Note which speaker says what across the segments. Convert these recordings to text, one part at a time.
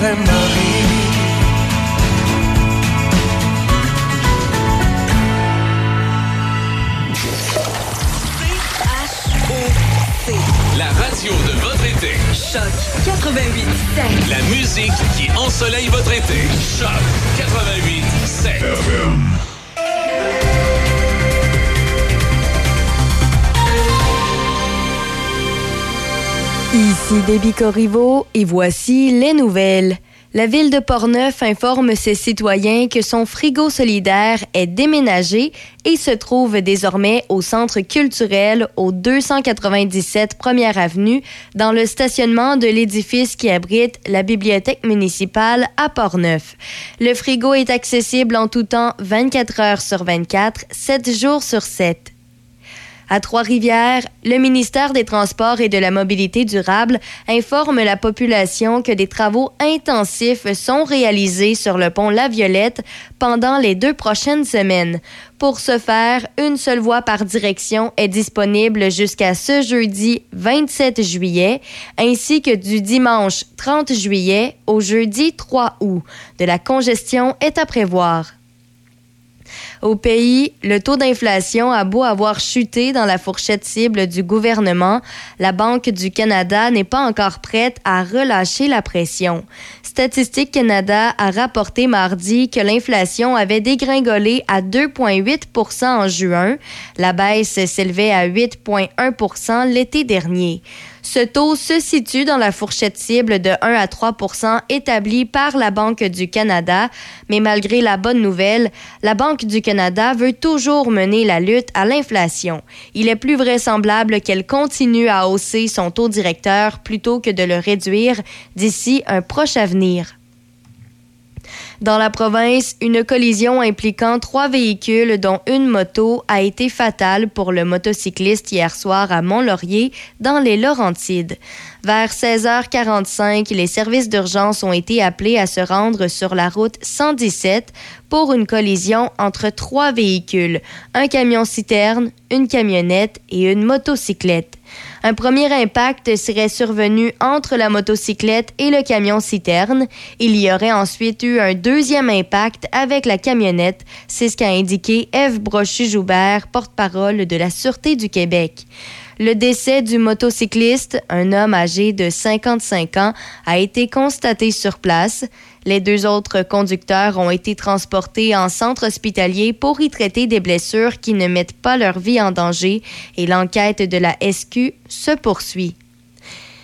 Speaker 1: mari.
Speaker 2: La radio de votre été.
Speaker 3: Choc 88
Speaker 2: La musique qui ensoleille votre été. Choc 88 7.
Speaker 4: Ici Déby Corriveau et voici les nouvelles. La ville de Portneuf informe ses citoyens que son frigo solidaire est déménagé et se trouve désormais au centre culturel au 297 Première Avenue dans le stationnement de l'édifice qui abrite la bibliothèque municipale à Portneuf. Le frigo est accessible en tout temps 24 heures sur 24, 7 jours sur 7. À Trois-Rivières, le ministère des Transports et de la Mobilité durable informe la population que des travaux intensifs sont réalisés sur le pont La Violette pendant les deux prochaines semaines. Pour ce faire, une seule voie par direction est disponible jusqu'à ce jeudi 27 juillet, ainsi que du dimanche 30 juillet au jeudi 3 août. De la congestion est à prévoir. Au pays, le taux d'inflation a beau avoir chuté dans la fourchette cible du gouvernement, la Banque du Canada n'est pas encore prête à relâcher la pression. Statistique Canada a rapporté mardi que l'inflation avait dégringolé à 2,8% en juin. La baisse s'élevait à 8,1 l'été dernier. Ce taux se situe dans la fourchette cible de 1 à 3 établie par la Banque du Canada, mais malgré la bonne nouvelle, la Banque du Canada veut toujours mener la lutte à l'inflation. Il est plus vraisemblable qu'elle continue à hausser son taux directeur plutôt que de le réduire d'ici un proche avenir. Dans la province, une collision impliquant trois véhicules, dont une moto, a été fatale pour le motocycliste hier soir à Mont-Laurier, dans les Laurentides. Vers 16h45, les services d'urgence ont été appelés à se rendre sur la route 117 pour une collision entre trois véhicules, un camion-citerne, une camionnette et une motocyclette. Un premier impact serait survenu entre la motocyclette et le camion-citerne. Il y aurait ensuite eu un deuxième impact avec la camionnette. C'est ce qu'a indiqué Eve Brochu-Joubert, porte-parole de la Sûreté du Québec. Le décès du motocycliste, un homme âgé de 55 ans, a été constaté sur place. Les deux autres conducteurs ont été transportés en centre hospitalier pour y traiter des blessures qui ne mettent pas leur vie en danger et l'enquête de la SQ se poursuit.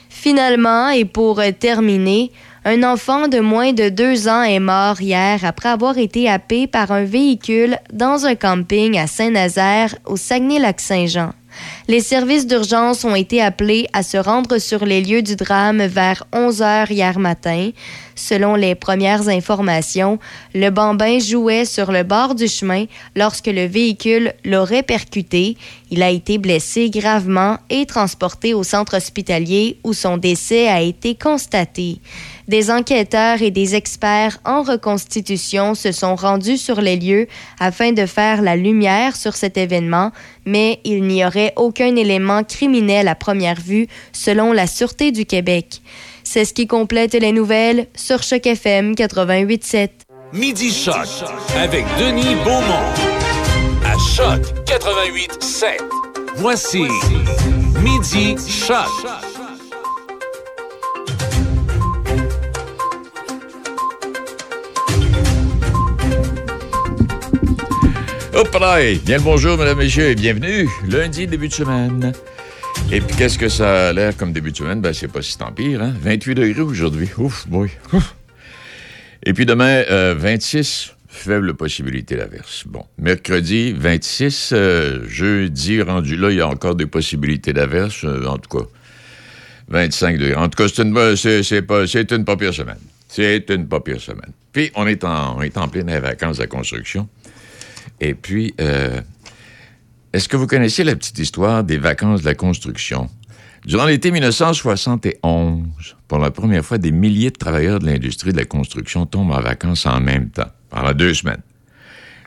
Speaker 4: Finalement, et pour terminer, un enfant de moins de deux ans est mort hier après avoir été happé par un véhicule dans un camping à Saint-Nazaire au Saguenay-Lac-Saint-Jean. Les services d'urgence ont été appelés à se rendre sur les lieux du drame vers 11 heures hier matin. Selon les premières informations, le bambin jouait sur le bord du chemin lorsque le véhicule l'aurait percuté. Il a été blessé gravement et transporté au centre hospitalier où son décès a été constaté. Des enquêteurs et des experts en reconstitution se sont rendus sur les lieux afin de faire la lumière sur cet événement, mais il n'y aurait aucun élément criminel à première vue, selon la Sûreté du Québec. C'est ce qui complète les nouvelles sur Choc FM 88.7.
Speaker 2: Midi Choc avec Denis Beaumont. À Choc 88.7. Voici Midi Choc.
Speaker 5: Hop là! Bien le bonjour, mesdames, messieurs, et bienvenue. Lundi, début de semaine. Et puis, qu'est-ce que ça a l'air comme début de semaine? Ben, c'est pas si tant pire, hein? 28 degrés aujourd'hui. Ouf, boy. Ouf. Et puis demain, euh, 26, faible possibilité d'averse. Bon. Mercredi, 26. euh, jeudi, rendu là, il y a encore des possibilités d'averse. euh, en tout cas, 25 degrés. En tout cas, c'est une, c'est, pas, une pas pire semaine. C'est une pas pire semaine. Puis, on est en, on est en pleine vacances de construction. Et puis, euh, est-ce que vous connaissez la petite histoire des vacances de la construction? Durant l'été 1971, pour la première fois, des milliers de travailleurs de l'industrie de la construction tombent en vacances en même temps, pendant deux semaines.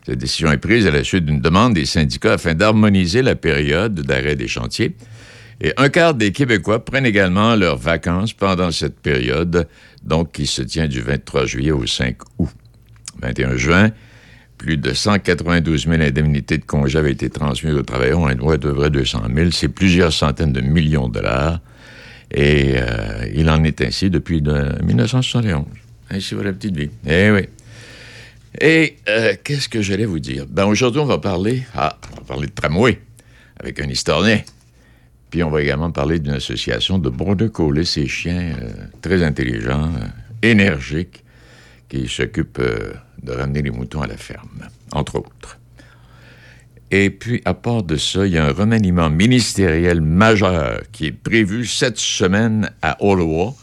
Speaker 5: Cette décision est prise à la suite d'une demande des syndicats afin d'harmoniser la période d'arrêt des chantiers Et un quart des Québécois prennent également leurs vacances pendant cette période, donc qui se tient du 23 juillet au 5 août. 21 juin, plus de 192 000 indemnités de congés avaient été transmises aux travailleurs. On doit de vrai 200 000. C'est plusieurs centaines de millions de dollars. Et euh, il en est ainsi depuis 1971. Ainsi va la petite vie. Eh oui. Et euh, qu'est-ce que j'allais vous dire? Ben, aujourd'hui, on va parler... Ah, on va parler de tramway avec un historien. Puis on va également parler d'une association de border collies, ces chiens euh, très intelligents, énergiques, qui s'occupent de ramener les moutons à la ferme, entre autres. Et puis, à part de ça, il y a un remaniement ministériel majeur qui est prévu cette semaine à Ottawa.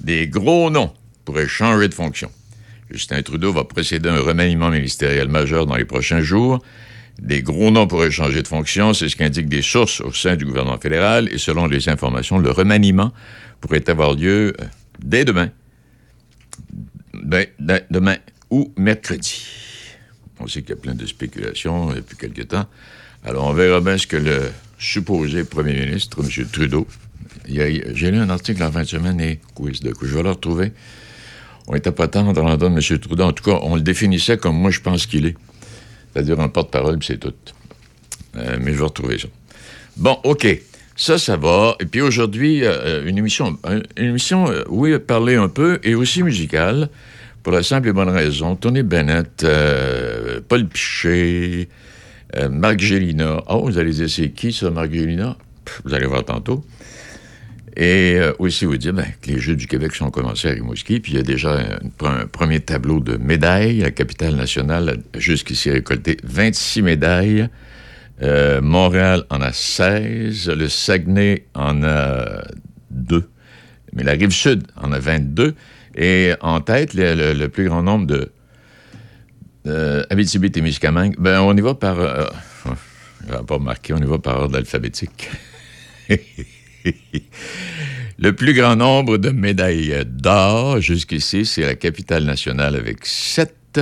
Speaker 5: Des gros noms pourraient changer de fonction. Justin Trudeau va procéder à un remaniement ministériel majeur dans les prochains jours. Des gros noms pourraient changer de fonction, c'est ce qu'indiquent des sources au sein du gouvernement fédéral, et selon les informations, le remaniement pourrait avoir lieu euh, dès demain. Ben, demain ou mercredi. On sait qu'il y a plein de spéculations depuis quelque temps. Alors, on verra bien ce que le supposé premier ministre, M. Trudeau, j'ai lu un article en fin de semaine et quiz de coup, je vais le retrouver. On n'était pas dans l'endroit de M. Trudeau. En tout cas, on le définissait comme moi, je pense qu'il est. C'est-à-dire un porte-parole, c'est tout. Euh, mais je vais retrouver ça. Bon, OK. Ça, ça va. Et puis aujourd'hui, euh, une émission, une émission, euh, oui, parler un peu et aussi musicale. Pour la simple et bonne raison, Tony Bennett, euh, Paul Piché, euh, Marc Gélina. Oh, vous allez dire, c'est qui ça, Marc Gélina? Vous allez voir tantôt. Et euh, aussi vous dire ben, que les Jeux du Québec sont commencés à Rimouski, puis il y a déjà un, premier tableau de médailles. La capitale nationale a jusqu'ici récolté 26 médailles. Montréal en a 16. Le Saguenay en a 2. Mais la Rive-Sud en a 22. Et en tête, le, plus grand nombre de euh, Abitibi-Témiscamingue, ben, on y va par... Euh, pas marqué, on y va par ordre alphabétique. le plus grand nombre de médailles d'or jusqu'ici, c'est la capitale nationale avec sept.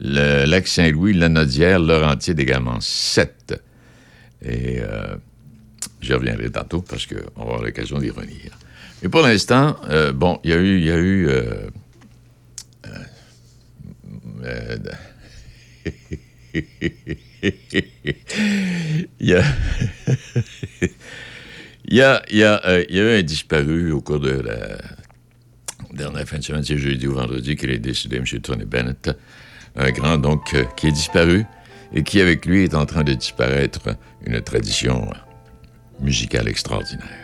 Speaker 5: Le lac Saint-Louis, la Nodière, Laurentides également sept. Et euh, j'y reviendrai tantôt parce qu'on avoir l'occasion d'y revenir. Et pour l'instant, euh, bon, il y a eu. Y a eu. Euh, euh, il y a. Y a, il, y a, il y a eu un disparu au cours de la dernière fin de semaine, c'est jeudi ou vendredi, qu'il est décédé, M. Tony Bennett, un grand donc qui est disparu et qui avec lui est en train de disparaître une tradition musicale extraordinaire.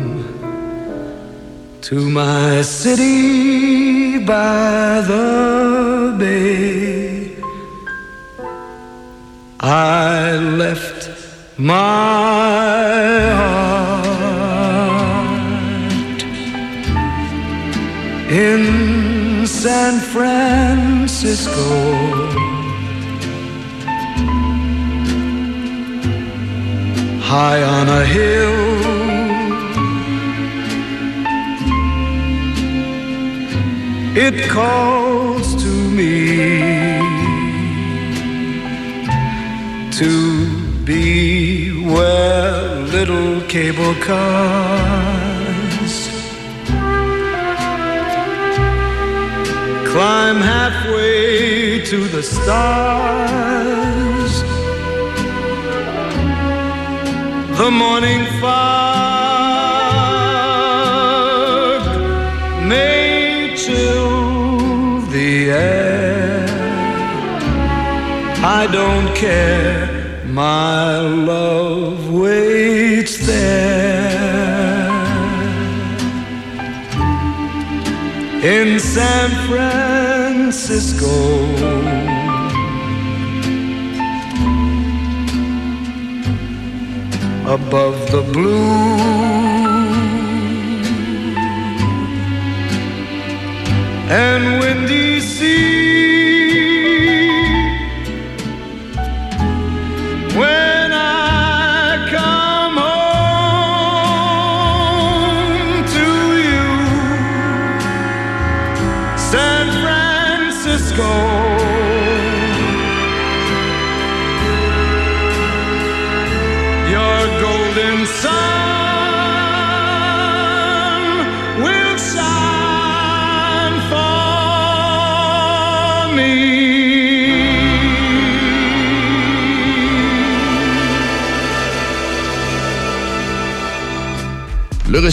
Speaker 6: to my city by the bay. I left my heart in San Francisco. High on a hill it calls to me to be where little cable cars climb halfway to the stars. The morning fog care, my love waits there. In San Francisco. Above the blue
Speaker 1: and windy sea.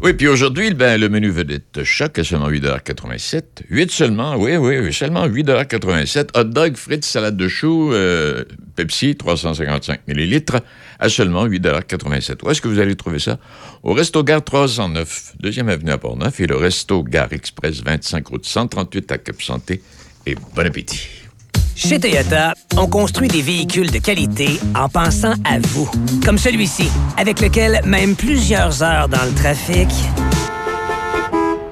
Speaker 5: Oui, puis aujourd'hui, ben, le menu vedette choc à seulement 8,87 8 seulement, oui, oui, seulement 8,87 Hot dog, frites, salade de choux, euh, Pepsi, 355 millilitres, à seulement 8,87 Où est-ce que vous allez trouver ça? Au Resto Gare 309, deuxième avenue à Port-Neuf, et le Resto Gare Express 25 route 138 à Cap-Santé. Et bon appétit!
Speaker 7: Chez Toyota, on construit des véhicules de qualité en pensant à vous. Comme celui-ci, avec lequel même plusieurs heures dans le trafic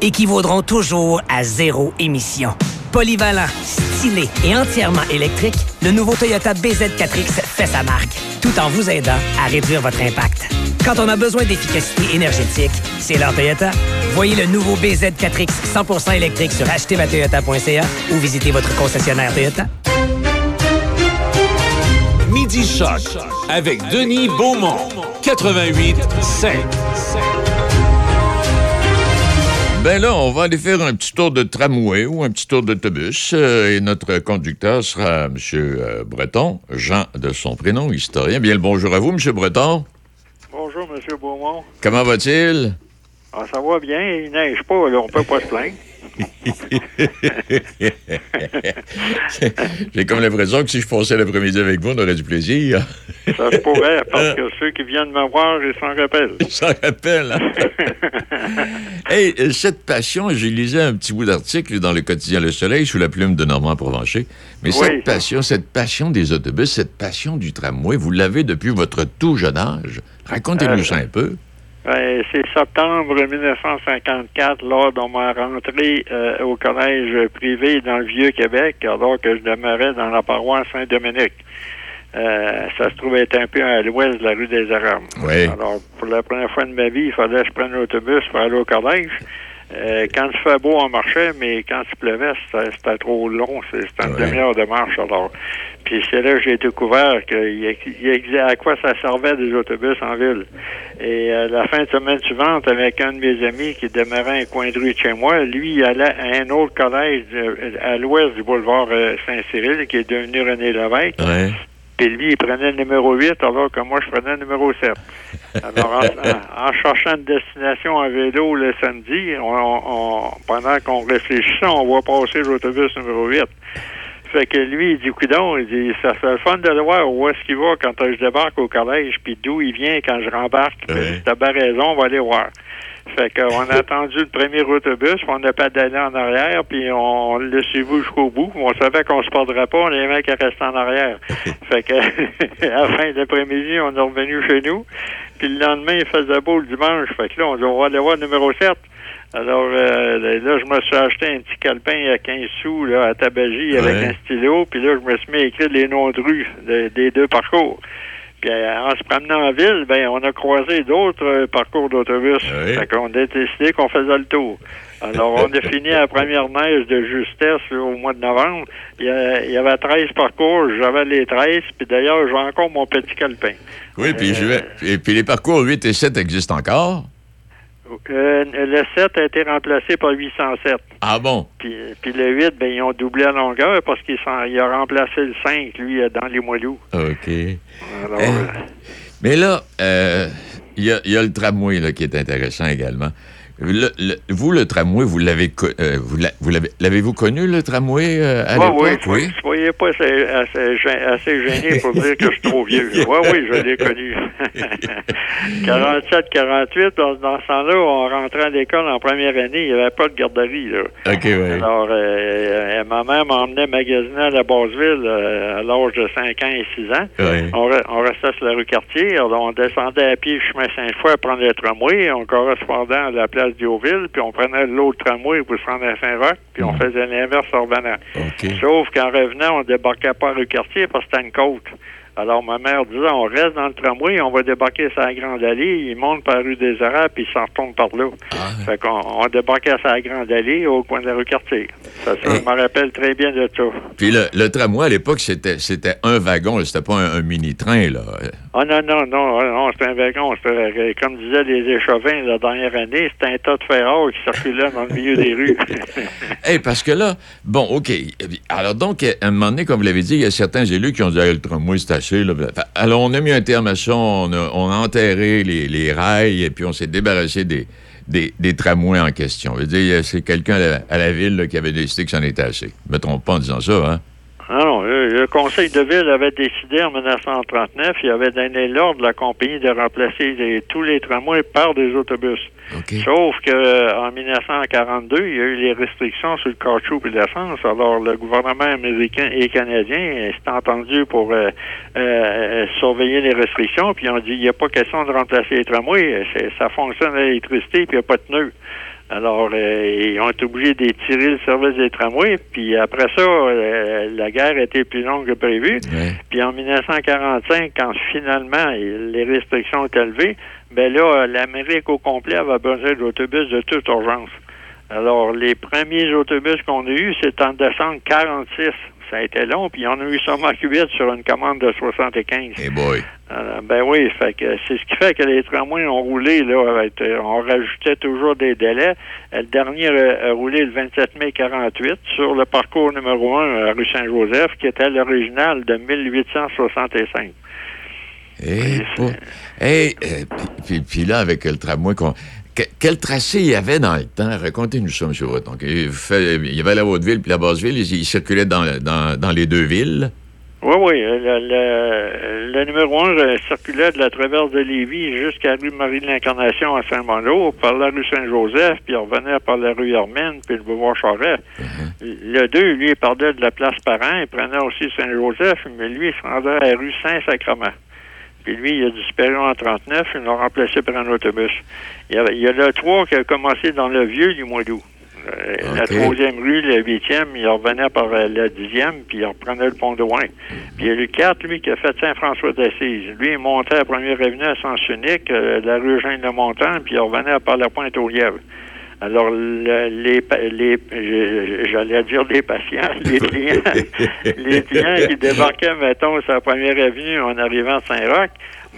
Speaker 7: équivaudront toujours à zéro émission. Polyvalent, stylé et entièrement électrique, le nouveau Toyota BZ4X fait sa marque, tout en vous aidant à réduire votre impact. Quand on a besoin d'efficacité énergétique, c'est leur Toyota. Voyez le nouveau BZ4X 100% électrique sur achetermatoyota.ca ou visitez votre concessionnaire Toyota.
Speaker 2: Midi Choc avec Denis Beaumont. 88 5.
Speaker 5: Ben là, on va aller faire un petit tour de tramway ou un petit tour d'autobus. euh, et notre conducteur sera M. euh, Breton, Jean de son prénom, historien. Bien le bonjour à vous, M. Breton.
Speaker 8: Bonjour, M. Beaumont.
Speaker 5: Comment va-t-il?
Speaker 8: Ah, ça va bien, il neige pas, là, on peut pas se plaindre.
Speaker 5: J'ai comme l'impression que si je passais l'après-midi avec vous, on aurait du plaisir.
Speaker 8: Ça se pourrait, parce que ceux qui viennent me voir, ils s'en rappellent.
Speaker 5: Ça rappelle. hein? hey, euh, cette passion, j'ai lisé un petit bout d'article dans le quotidien Le Soleil sous la plume de Normand Provencher. Mais
Speaker 8: Oui.
Speaker 5: cette passion, cette passion des autobus, cette passion du tramway, vous l'avez depuis votre tout jeune âge. Racontez-nous
Speaker 8: Euh,
Speaker 5: ça un peu.
Speaker 8: Ben, c'est septembre 1954, lors de ma rentrée euh, au collège privé dans le Vieux-Québec, alors que je demeurais dans la paroisse Saint-Dominique. Euh, ça se trouvait un peu à l'ouest de la rue des Arabes.
Speaker 5: Oui.
Speaker 8: Alors, pour la première fois de ma vie, il fallait que je prenne l'autobus pour aller au collège. Euh, quand il fait beau, on marchait, mais quand il pleuvait, c'était trop long. C'était une
Speaker 5: Ouais.
Speaker 8: demi-heure de marche. Alors, puis c'est là que j'ai découvert qu'il y a- il y a- à quoi ça servait des autobus en ville. Et euh, la fin de semaine suivante, avec un de mes amis qui demeurait un coin de rue de chez moi, lui, il allait à un autre collège de- à l'ouest du boulevard euh, Saint-Cyril, qui est devenu René Lévesque.
Speaker 5: Ouais.
Speaker 8: Puis lui, il prenait le numéro 8, alors que moi, je prenais le numéro 7. Alors, en, en- en cherchant une destination à vélo le samedi, on, on- pendant qu'on réfléchissait, on voit passer l'autobus numéro 8. Fait que lui, il dit, coudon, il dit, ça fait le fun de le voir où est-ce qu'il va quand je débarque au collège, puis d'où il vient quand je rembarque?
Speaker 5: Ouais.
Speaker 8: T'as bien raison, on va aller voir. Fait qu'on a attendu le premier autobus, on a pédalé en arrière, puis on l'a suivi jusqu'au bout. On savait qu'on se perdrait pas, on les mecs à rester en arrière. fait que à la fin de l'après-midi, on est revenu chez nous. Puis le lendemain, il faisait beau le dimanche. Fait que là, on dit on va aller voir le numéro 7. Alors euh, là, je me suis acheté un petit calepin à 15 sous là, à tabagie avec un stylo. Puis là, je me suis mis à écrire les noms de rues de- des deux parcours. Puis euh, en se promenant en ville, ben on a croisé d'autres euh, parcours d'autobus.
Speaker 5: Oui.
Speaker 8: Fait qu'on a décidé qu'on faisait le tour. Alors, on a fini la première neige de justesse au mois de novembre. Il y, a- il y avait 13 parcours, j'avais les 13, puis d'ailleurs, j'ai encore mon petit calepin.
Speaker 5: Oui, puis, je vais- et puis les parcours 8 et 7 existent encore.
Speaker 8: Euh, le 7 a été remplacé par 807.
Speaker 5: Ah bon?
Speaker 8: Puis, puis le 8, ben, ils ont doublé la longueur parce qu'il a remplacé le 5, lui, euh, dans les moelleux.
Speaker 5: OK.
Speaker 8: Alors,
Speaker 5: Eh.
Speaker 8: euh,
Speaker 5: Mais là, euh, il y, a, il y a le tramway là, qui est intéressant également. Le- le- vous, le tramway, vous l'avez, euh, vous l'a- vous l'avez, l'avez-vous connu, le tramway, euh, à
Speaker 8: Ouais, oui,
Speaker 5: l'époque?
Speaker 8: oui. Soyez pas assez, assez, assez gêné pour dire que je suis trop vieux. Oui, oui, je l'ai connu. 47, 48, dans, dans ce temps-là, on rentrait à l'école en première année, il n'y avait pas de garderie. Là.
Speaker 5: OK, oui.
Speaker 8: Alors, euh, ma mère m'emmenait magasiner à la Basseville euh, à l'âge de 5 ans et 6 ans.
Speaker 5: Oui.
Speaker 8: On, re- on restait sur la rue Cartier. Alors, on descendait à pied le chemin Sainte-Foy à prendre le tramway. On correspondait à la place puis on prenait l'autre tramway pour se rendre à Saint-Roch, puis on faisait l'inverse en revenant. Sauf qu'en revenant, on débarquait pas à rue Cartier parce que c'était une côte. Alors, ma mère disait, on reste dans le tramway, on va débarquer sur la Grande Allée, il monte par la rue des Arabes, puis il s'en retourne par là. Fait qu'on on débarquait sur la Grande Allée au coin de la rue Cartier. Ça, ça, je me rappelle très bien de ça.
Speaker 5: Puis le, le tramway, à l'époque, c'était, c'était un wagon, c'était pas un, un mini-train, là.
Speaker 8: Ah non, non, non, non, c'était un wagon. Euh, comme disaient les échevins la dernière année, c'était un tas de ferraille qui circulait dans le milieu des rues.
Speaker 5: Hey, parce que là, bon, OK. Alors, donc, à un moment donné, comme vous l'avez dit, il y a certains élus qui ont dit, Hey, le tramway, c'est. Fait- Alors, on a mis un terme à ça, on a, enterré les, rails, et puis on s'est débarrassé des, des, tramways en question. Je veux dire, c'est quelqu'un à la, ville qui avait décidé que c'en était assez. Ne me trompe pas en disant ça, hein?
Speaker 8: Ah non, le, le conseil de ville avait décidé en 1939, il avait donné l'ordre à la compagnie de remplacer les- tous les tramways par des autobus. Sauf que en 1942, il y a eu les restrictions sur le caoutchouc et l'essence. Alors, le gouvernement américain et canadien s'est entendu pour euh, euh, surveiller les restrictions, puis ont dit il n'y a pas question de remplacer les tramways, ça fonctionne à l'électricité, puis il n'y a pas de pneus. Alors, euh, ils ont été obligés d'étirer le service des tramways, puis après ça, euh, la guerre été plus longue que prévu.
Speaker 5: Ouais.
Speaker 8: Puis en 1945, quand finalement les restrictions ont été levées, ben là, l'Amérique au complet avait besoin d'autobus de toute urgence. Alors, les premiers autobus qu'on a eus, c'est en décembre 46. Ça a été long, puis on a eu seulement 8 sur une commande de 75.
Speaker 5: Hey boy.
Speaker 8: Alors, ben oui, fait que c'est ce qui fait que les tramways ont roulé, là, avec, euh, on rajoutait toujours des délais. Euh, Le dernier a, a roulé le 27 mai 48 sur le parcours numéro 1 à rue Saint-Joseph, qui était l'original de 1865.
Speaker 5: Hey, pas- hey, euh, puis- puis, puis là, avec le tramway, qu'on- que- quel tracé il y avait dans le temps? Racontez-nous ça, M. Breton. Il, y avait la Haute-Ville puis la Basse-Ville. Il, il circulait dans, dans, dans les deux villes.
Speaker 8: Oui, oui. Le, le- le numéro 1 circulait de la traverse de Lévis jusqu'à la rue Marie-de-l'Incarnation à Saint-Malo, par la rue Saint-Joseph, puis il revenait par la rue Hermine, puis le boulevard Charest. Le 2, lui, il partait de la place Parent, il prenait aussi Saint-Joseph, mais lui, il se rendait à la rue Saint-Sacrement. Puis lui, il a disparu en 39, ils l'ont remplacé par un autobus. Il y, avait- il y a le 3 qui a commencé dans le vieux du mois d'août. Euh, La troisième rue, le huitième, il revenait par la dixième, puis il reprenait le pont de Ouin. Puis il y a le 4, lui, qui a fait Saint-François d'Assise. Lui, il montait à la première avenue à Sens Unique, euh, la rue Eugène-le-Montant, puis il revenait par la pointe aux lièvres. Alors, le- les, les, j'allais dire les patients, les clients, les clients qui débarquaient, mettons, sur la première avenue en arrivant à Saint-Roch,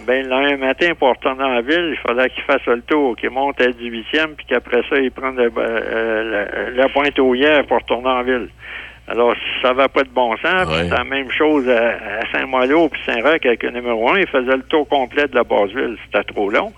Speaker 8: ben, le matin, pour retourner en ville, il fallait qu'il fasse le tour, qu'il monte à 18e, puis qu'après ça, il prenne le- euh, la, la pointe aux lièvres pour retourner en ville. Alors, ça va pas de bon sens.
Speaker 5: Ouais.
Speaker 8: C'est la même chose à, à Saint-Malo puis Saint-Roch avec le numéro 1. Il faisait le tour complet de la Basse-Ville. C'était trop long.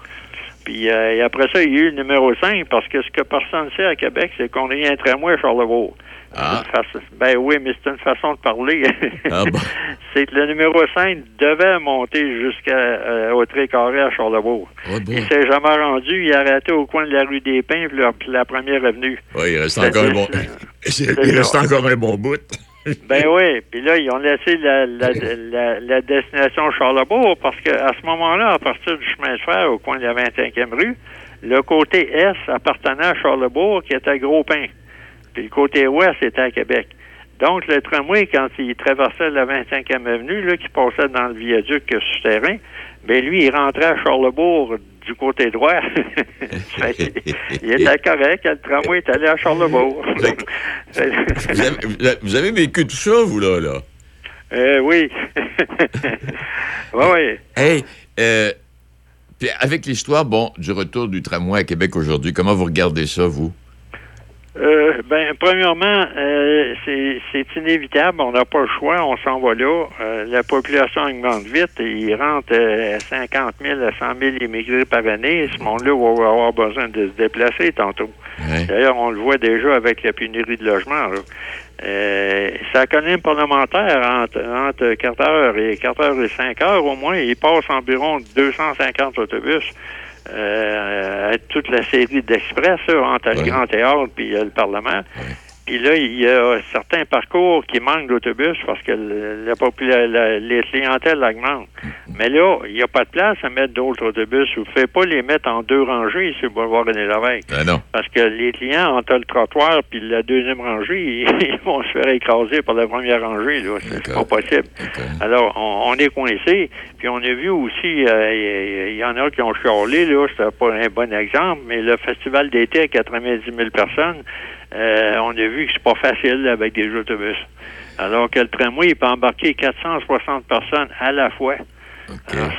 Speaker 8: Puis euh, et après ça, il y a eu le numéro 5 parce que ce que personne ne sait à Québec, c'est qu'on a eu un tramway à Charlevoix.
Speaker 5: Ah.
Speaker 8: Façon- Ben oui, mais c'est une façon de parler.
Speaker 5: Ah bon?
Speaker 8: c'est que le numéro 5 devait monter jusqu'à euh, au Tré-Carré à Charlevoix.
Speaker 5: Oh boy.
Speaker 8: Il s'est jamais rendu. Il a arrêté au coin de la rue des Pins puis la, puis la première avenue.
Speaker 5: Oui, il reste encore un bon... Il reste encore un bon bout.
Speaker 8: Ben oui, puis là, ils ont laissé la, la, la, la destination Charlebourg parce qu'à ce moment-là, à partir du chemin de fer au coin de la 25e rue, le côté est appartenait à Charlebourg qui était à Gros-Pin. Puis le côté ouest était à Québec. Donc, le tramway, quand il traversait la 25e avenue, là, qui passait dans le viaduc souterrain, ben lui, il rentrait à Charlebourg du côté droit. Que, il était correct, le tramway est allé à Charlebourg.
Speaker 5: Vous avez, vous avez- vous avez vécu tout ça, vous, là, là?
Speaker 8: Euh, oui. oui, oui.
Speaker 5: Hey, euh, puis avec l'histoire, bon, du retour du tramway à Québec aujourd'hui, comment vous regardez ça, vous?
Speaker 8: Euh, ben, premièrement, euh, c'est c'est inévitable. On n'a pas le choix. On s'en va là. Euh, la population augmente vite. Et il rentre euh, 50 000 à 100 000 immigrés par année. Ce monde-là va avoir besoin de se déplacer tantôt. D'ailleurs, on le voit déjà avec la pénurie de logement. là. Euh, sa colline parlementaire entre, entre 4 heures et 4 heures et 5 heures au moins, il passe environ 250 autobus. Euh, toute la série d'express entre
Speaker 5: Ouais.
Speaker 8: le Grand Théâtre puis euh, le Parlement. Puis là, il y a certains parcours qui manquent d'autobus parce que la, la- les clientèles augmentent. Mais là, il n'y a pas de place à mettre d'autres autobus. Vous ne pouvez pas les mettre en deux rangées sur le boulevard René Lévesque.
Speaker 5: Ben non.
Speaker 8: Parce que les clients, entre le trottoir puis la deuxième rangée, ils vont se faire écraser par la première rangée. là. C'est pas possible. Alors, on, on est coincé. Puis on a vu aussi, euh, il y, y en a qui ont chialé, là, c'était pas un bon exemple, mais le festival d'été à 90 000 personnes, euh, on a vu que c'est pas facile avec des autobus. Alors que le tramway, il peut embarquer 460 personnes à la fois.
Speaker 5: OK.
Speaker 8: Alors,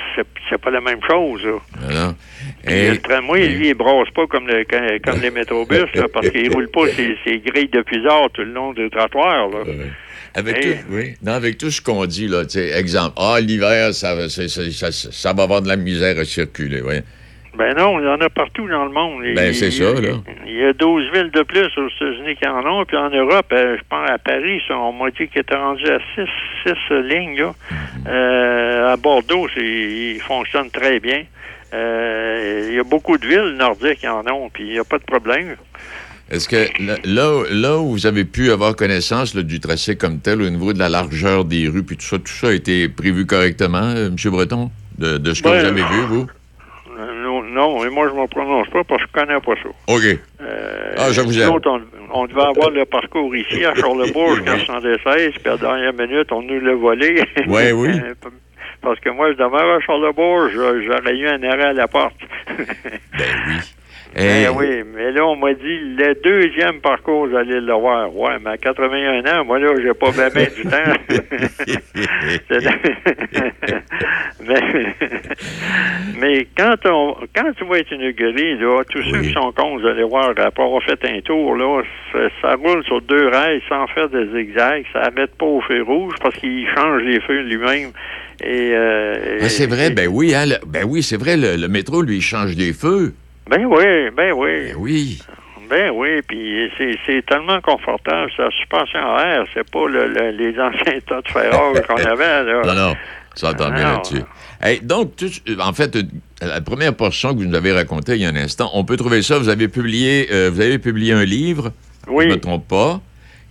Speaker 8: c'est, pas la même chose, là.
Speaker 5: Et-
Speaker 8: le tramway, lui, il brasse pas comme, le, comme comme les métrobus, là, parce qu'il roule pas ses, ses grilles de puisard tout le long du trottoir. Là.
Speaker 5: Ouais. Avec,
Speaker 8: Hey.
Speaker 5: tout, oui. non, avec tout ce qu'on dit, là, exemple, ah, l'hiver, ça, ça va avoir de la misère à circuler, oui.
Speaker 8: Ben non, il y en a partout dans le monde.
Speaker 5: Ben, c'est ça, là.
Speaker 8: Il y a 12 villes de plus aux États-Unis qui en ont, puis en Europe, euh, je pense à Paris, on m'a dit qu'il était rendu à 6 lignes. Là.
Speaker 5: Mhm.
Speaker 8: Euh, à Bordeaux, c'est, il fonctionne très bien. Euh, il y a beaucoup de villes nordiques qui en ont, puis il n'y a pas de problème.
Speaker 5: Est-ce que là, là, où vous avez pu avoir connaissance là, du tracé comme tel, au niveau de la largeur des rues, puis tout ça, tout ça a été prévu correctement, M. Breton, de, de ce que
Speaker 8: Ben,
Speaker 5: vous avez vu, vous?
Speaker 8: Non, et moi, je ne me prononce pas parce que je connais pas ça.
Speaker 5: OK.
Speaker 8: Euh,
Speaker 5: Ah, je vous aime.
Speaker 8: autres, on, on devait avoir le parcours ici à Charlebourg jusqu'à 76, puis à la dernière minute, on nous l'a volé.
Speaker 5: Ouais, oui.
Speaker 8: Parce que moi, je demeure à Charlebourg, j'aurais eu un arrêt à la porte.
Speaker 5: Ben oui.
Speaker 8: Ben
Speaker 5: Eh,
Speaker 8: oui, mais là, on m'a dit, le deuxième parcours, allez le voir. Ouais, mais à 81 ans, moi, là, j'ai pas ben du temps. Mais, mais quand, on, quand tu vas être inauguré, là, tous ceux qui sont cons, vous allez voir, après avoir fait un tour, là, ça, ça roule sur deux rails sans faire de zigzag. Ça n'arrête pas au feu rouge parce qu'il change les feux lui-même. Et, euh,
Speaker 5: ben, c'est
Speaker 8: et-
Speaker 5: vrai, ben oui, hein, le- ben oui, c'est vrai, le, le métro, lui, il change des feux.
Speaker 8: Ben oui, ben oui.
Speaker 5: Ben oui.
Speaker 8: Ben oui, puis c'est, tellement confortable, sa suspension à air, c'est pas le, le- les anciens tas de ferraille qu'on avait, là.
Speaker 5: Non, non, ça entend bien
Speaker 8: Non.
Speaker 5: là-dessus. Hey, donc, en fait, euh, la première portion que vous nous avez racontée il y a un instant, on peut trouver ça. Vous avez publié, euh, vous avez publié un livre,
Speaker 8: Oui.
Speaker 5: je ne me trompe pas,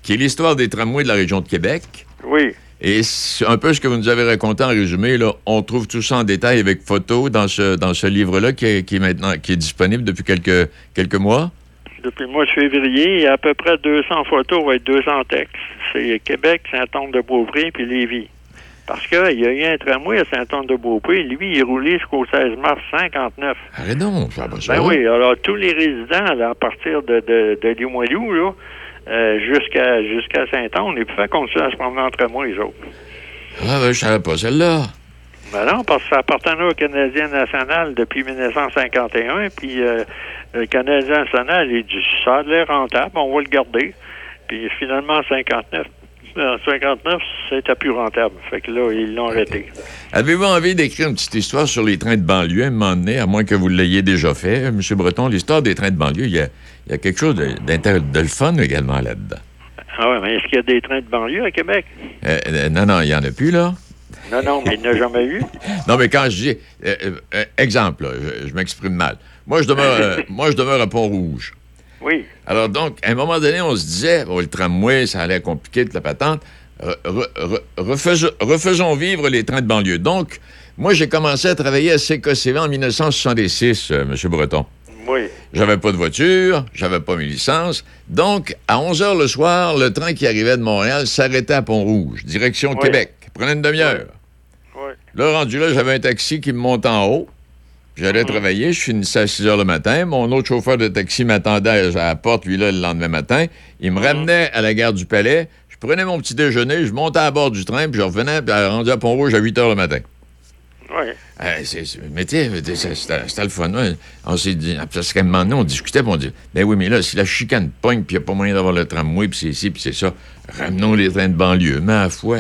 Speaker 5: qui est l'histoire des tramways de la région de Québec.
Speaker 8: Oui,
Speaker 5: Et un peu ce que vous nous avez raconté en résumé, là, on trouve tout ça en détail avec photos dans ce, dans ce livre-là qui est, qui est maintenant qui est disponible depuis quelques, quelques mois.
Speaker 8: depuis le mois de février, il y a à peu près 200 photos avec 200 textes. C'est Québec, Saint-Anne-de-Beaupré, puis Lévis. Parce qu'il y a eu un tramway à Saint-Anne-de-Beaupré, lui, il est roulé jusqu'au 16 mars 59.
Speaker 5: Arrête donc, ça va ça.
Speaker 8: Ben oui, alors tous les résidents, là, à partir de, de, de Limoilou, là, euh, jusqu'à jusqu'à Saint-Anne, ils pouvaient continuer à se promener en tramway, les autres.
Speaker 5: Ah, ben, je savais pas celle-là.
Speaker 8: Ben non, parce que ça appartenait au Canadien national depuis 1951, puis euh, le Canadien national, il dit ça a l'air rentable, on va le garder. Puis finalement, en 59, en 59, c'était plus rentable. Fait que là, ils l'ont arrêté.
Speaker 5: Avez-vous envie d'écrire une petite histoire sur les trains de banlieue à un moment donné, à moins que vous l'ayez déjà fait, M. Breton? L'histoire des trains de banlieue, il y a, il y a quelque chose de, de le fun également là-dedans.
Speaker 8: Ah ouais, mais est-ce qu'il y a des trains de banlieue à Québec?
Speaker 5: Euh, euh, non, non, il n'y en a plus, là.
Speaker 8: Non, non, mais il n'y en a jamais eu.
Speaker 5: Non, mais quand je dis. euh, exemple, là, je, je m'exprime mal. Moi, je demeure, moi, je demeure à Pont-Rouge.
Speaker 8: Oui.
Speaker 5: Alors, donc, à un moment donné, on se disait, bon, le tramway, ça allait compliqué de la patente. Re- re- re- refaisons, refaisons vivre les trains de banlieue. Donc, moi, j'ai commencé à travailler à CKCV en 1966, euh, M. Breton.
Speaker 8: Oui.
Speaker 5: J'avais pas de voiture, j'avais pas mes licences. Donc, à 11 h le soir, le train qui arrivait de Montréal s'arrêtait à Pont-Rouge, direction
Speaker 8: Oui.
Speaker 5: Québec. Prenait une demi-heure.
Speaker 8: Oui.
Speaker 5: Là, rendu là, j'avais un taxi qui me monte en haut. J'allais travailler, je finissais à 6 heures le matin. Mon autre chauffeur de taxi m'attendait à la porte, lui, là, le lendemain matin. Il me ramenait à la gare du Palais. Je prenais mon petit déjeuner, je montais à bord du train, puis je revenais, puis rendu à Pont-Rouge à 8 heures le matin.
Speaker 8: Oui.
Speaker 5: Euh, mais tu c'était le fun. On s'est dit, parce qu'à un moment donné, on discutait, puis on dit, ben oui, mais là, si la chicane pogne, puis il n'y a pas moyen d'avoir le tramway, puis c'est ici, puis c'est ça, ramenons les trains de banlieue. Mais à la fois.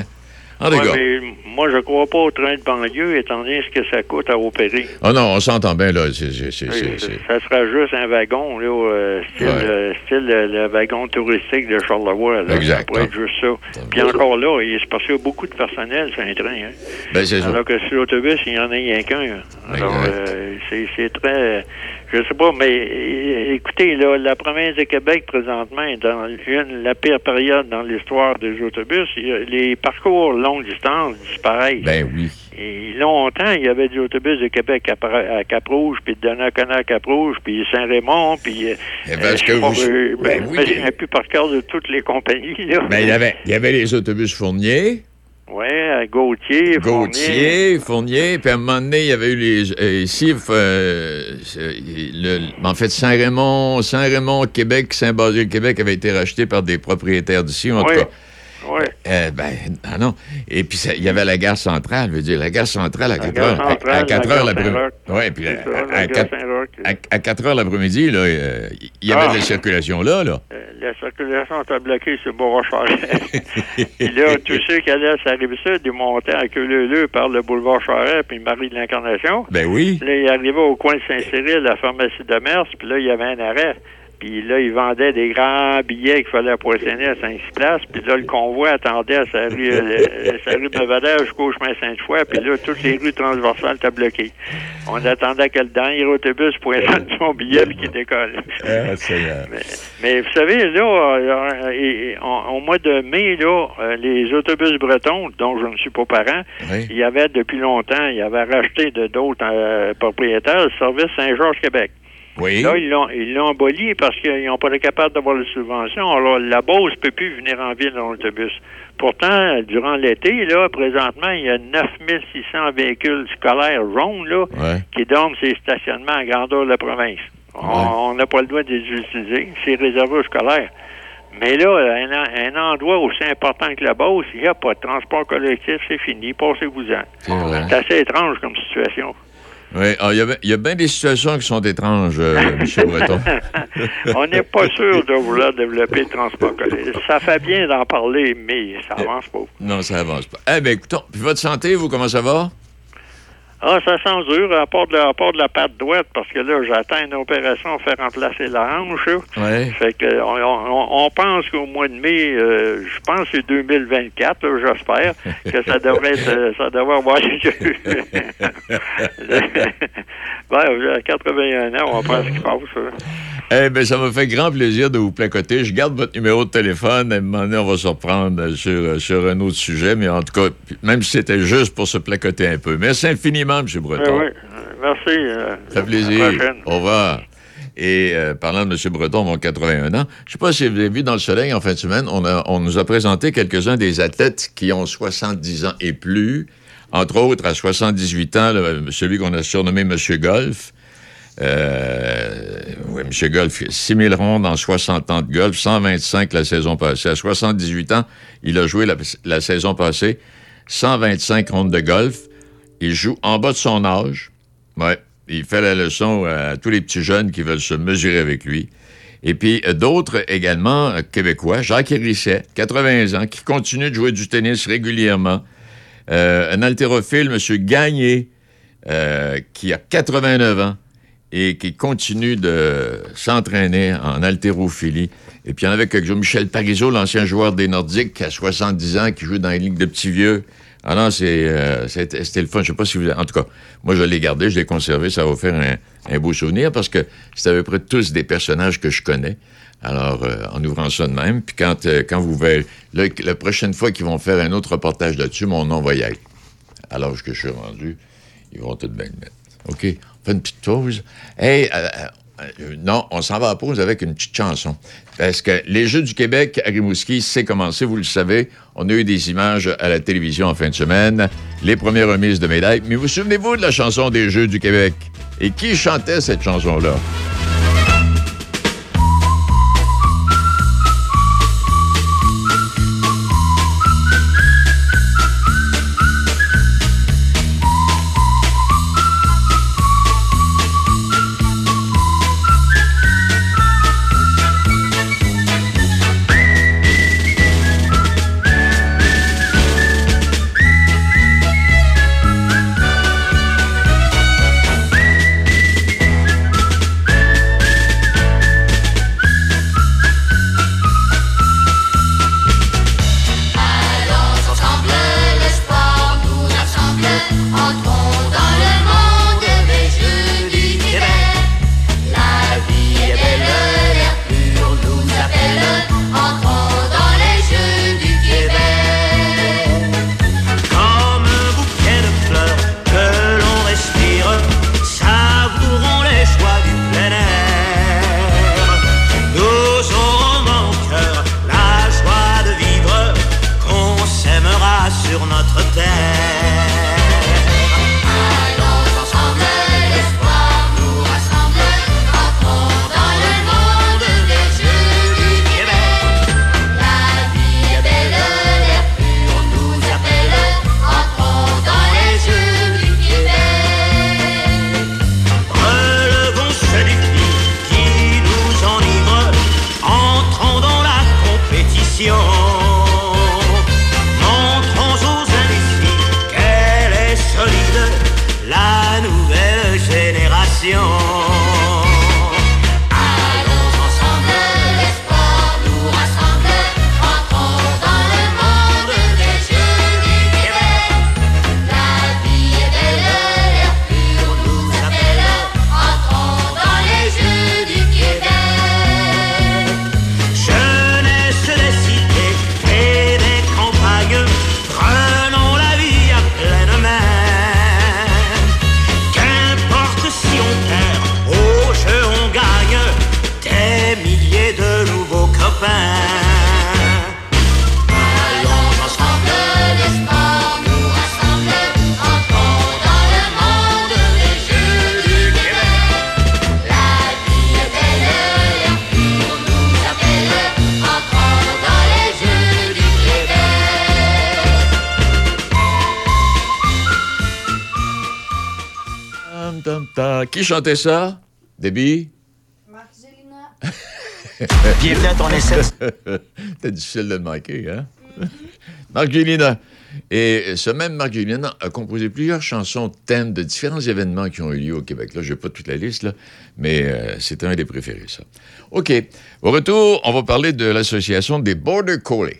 Speaker 5: En tout
Speaker 8: Ouais,
Speaker 5: cas.
Speaker 8: mais moi, je crois pas au train de banlieue, étant donné ce que ça coûte à opérer.
Speaker 5: Oh non, on s'entend bien, là.
Speaker 8: Ça sera juste un wagon, là, euh, style,
Speaker 5: Ouais.
Speaker 8: euh, style euh, le wagon touristique de Charlevoix. Là.
Speaker 5: Exact.
Speaker 8: Ça pourrait être juste ça. Puis encore là, il se a beaucoup de personnel sur un train. Hein.
Speaker 5: Ben, c'est ça.
Speaker 8: Alors que sur l'autobus, il n'y en a rien qu'un. Alors, euh, c'est très... Je sais pas, mais écoutez, là, la province de Québec, présentement, est dans une, la pire période dans l'histoire des autobus. Les parcours longue distance disparaissent.
Speaker 5: Ben oui.
Speaker 8: Et longtemps, il y avait des autobus de Québec à, à Cap-Rouge, puis de Donnacona à Cap-Rouge, puis Saint-Raymond, puis... euh,
Speaker 5: Eh ben,
Speaker 8: je
Speaker 5: vous-
Speaker 8: euh,
Speaker 5: ben oui.
Speaker 8: souviens plus par cœur de toutes les compagnies, là.
Speaker 5: Ben, il y avait, il y avait les autobus Fournier,
Speaker 8: Ouais, à Gauthier, Fournier.
Speaker 5: Gauthier, Fournier, puis à un moment donné, il y avait eu les. euh, ici, euh, le- en fait, Saint-Raymond, Saint-Raymond, Québec, Saint-Basile, Québec avait été racheté par des propriétaires d'ici, en tout
Speaker 8: Oui.
Speaker 5: cas.
Speaker 8: Ouais.
Speaker 5: Euh, ben, ah non. Et puis, il y avait la gare centrale, je veux dire, la gare centrale à 4
Speaker 8: gare
Speaker 5: heures. à-
Speaker 8: centrale,
Speaker 5: à 4
Speaker 8: la
Speaker 5: heures
Speaker 8: gare
Speaker 5: l'après-midi. Oui, puis
Speaker 8: C'est
Speaker 5: à,
Speaker 8: ça,
Speaker 5: à,
Speaker 8: la gare
Speaker 5: quatre-
Speaker 8: Saint-Roch.
Speaker 5: à- à 4 heures l'après-midi, là, euh, il y avait
Speaker 8: Ah.
Speaker 5: de la circulation là, là.
Speaker 8: Euh, La circulation était bloquée sur boulevard Charest. Puis là, tous ceux qui allaient à sa rive sud, ils montaient à queue leu par le boulevard Charest, puis Marie de l'Incarnation.
Speaker 5: Ben oui.
Speaker 8: Là, il arrivait au coin de Saint-Cyril, la pharmacie de Mers, puis là, il y avait un arrêt. Puis là, ils vendaient des grands billets qu'il fallait poissonner à 5 places. Puis là, le convoi attendait à sa rue, euh, sa rue Belvedere jusqu'au chemin Sainte-Foy. Puis là, toutes les rues transversales étaient bloquées. On attendait que le dernier autobus poissonne son billet puis qu'il décolle.
Speaker 5: Ah.
Speaker 8: Mais, mais vous savez, là, euh, au mois de mai, là, euh, les autobus bretons, dont je ne suis pas parent,
Speaker 5: Oui.
Speaker 8: il y avait depuis longtemps, il y avait racheté de d'autres euh, propriétaires le service Saint-Georges-Québec.
Speaker 5: Oui.
Speaker 8: Là, ils l'ont, ils l'ont aboli parce qu'ils n'ont pas été capables d'avoir les subventions. Alors, la Beauce ne peut plus venir en ville dans l'autobus. Pourtant, durant l'été, là, présentement, il y a 9600 véhicules scolaires jaunes, là,
Speaker 5: Ouais.
Speaker 8: qui dorment ces stationnements à grandeur de la province. On- n'a pas le droit de les utiliser. C'est réservé aux scolaires. Mais là, un, un endroit aussi important que la Beauce, il n'y a pas de transport collectif, c'est fini, passez-vous-en.
Speaker 5: C'est.
Speaker 8: C'est assez étrange comme situation.
Speaker 5: Oui, ah, il y a- il y, a bien des situations qui sont étranges, euh, M. Breton.
Speaker 8: On n'est pas sûr de vouloir développer le transport collectif. Ça fait bien d'en parler, mais ça avance pas.
Speaker 5: Non, ça avance pas. Eh bien, écoutons, puis votre santé, vous, comment ça va?
Speaker 8: Ah, ça sent dur, à part de, à part de la patte droite, parce que là, j'attends une opération pour faire remplacer la hanche.
Speaker 5: Oui.
Speaker 8: Fait que on, on- on pense qu'au mois de mai, euh, je pense que c'est 2024, là, j'espère, que ça devrait être, euh, ça devrait avoir lieu. ben, à 81 ans, on pense ce qui passe. là.
Speaker 5: Eh bien, ça me fait grand plaisir de vous placoter. Je garde votre numéro de téléphone. À un moment donné, on va se reprendre sur, sur un autre sujet. Mais en tout cas, même si c'était juste pour se placoter un peu. Merci infiniment, M.
Speaker 8: Eh
Speaker 5: Breton.
Speaker 8: oui, merci. euh,
Speaker 5: Ça fait plaisir. Au revoir. Et euh, parlant de M. Breton, mon 81 ans, je ne sais pas si vous avez vu dans le soleil en fin de semaine, on, a- on nous a présenté quelques-uns des athlètes qui ont 70 ans et plus. Entre autres, à 78 ans, le- celui qu'on a surnommé M. Golf. Euh, oui, M. Golf, 6 000 rondes en 60 ans de golf, 125 la saison passée. À 78 ans, il a joué la, saison passée 125 rondes de golf. Il joue en bas de son âge. Ouais. Il fait la leçon à tous les petits jeunes qui veulent se mesurer avec lui. Et puis euh, d'autres également euh, québécois, Jacques Hérisset, 80 ans, qui continue de jouer du tennis régulièrement. Euh, un haltérophile, M. Gagné, qui a 89 ans et qui continue de s'entraîner en haltérophilie. Et puis il y en avait quelques Michel Parizeau, l'ancien joueur des Nordiques, qui a 70 ans, qui joue dans les ligues de petits vieux. Ah non, c'est, euh, c'était le fun. Je sais pas si vous... En tout cas, moi, je l'ai gardé, je l'ai conservé. Ça va faire un, un beau souvenir parce que c'est à peu près tous des personnages que je connais. Alors, euh, en ouvrant ça de même, puis quand, euh, quand vous verrez... Là, la prochaine fois qu'ils vont faire un autre reportage là-dessus, mon nom va y être. Alors que je suis rendu, ils vont tout bien le mettre. OK? Fait une petite pause. Hey, euh, euh, non, on s'en va à pause avec une petite chanson. Parce que les Jeux du Québec à Rimouski, c'est commencé, vous le savez. On a eu des images à la télévision en fin de semaine, les premières remises de médailles. Mais vous souvenez-vous de la chanson des Jeux du Québec? Et qui chantait cette chanson-là? Qui chantait ça? Debbie?
Speaker 9: Bienvenue à ton essai.
Speaker 5: C'était difficile de le manquer, hein? Marc Gélina. Et ce même Marc Gélina a composé plusieurs chansons thèmes de différents événements qui ont eu lieu au Québec. Là, je n'ai pas toute la liste, là, mais euh, c'est un des préférés, ça. OK. Au retour, on va parler de l'association des Border Collie.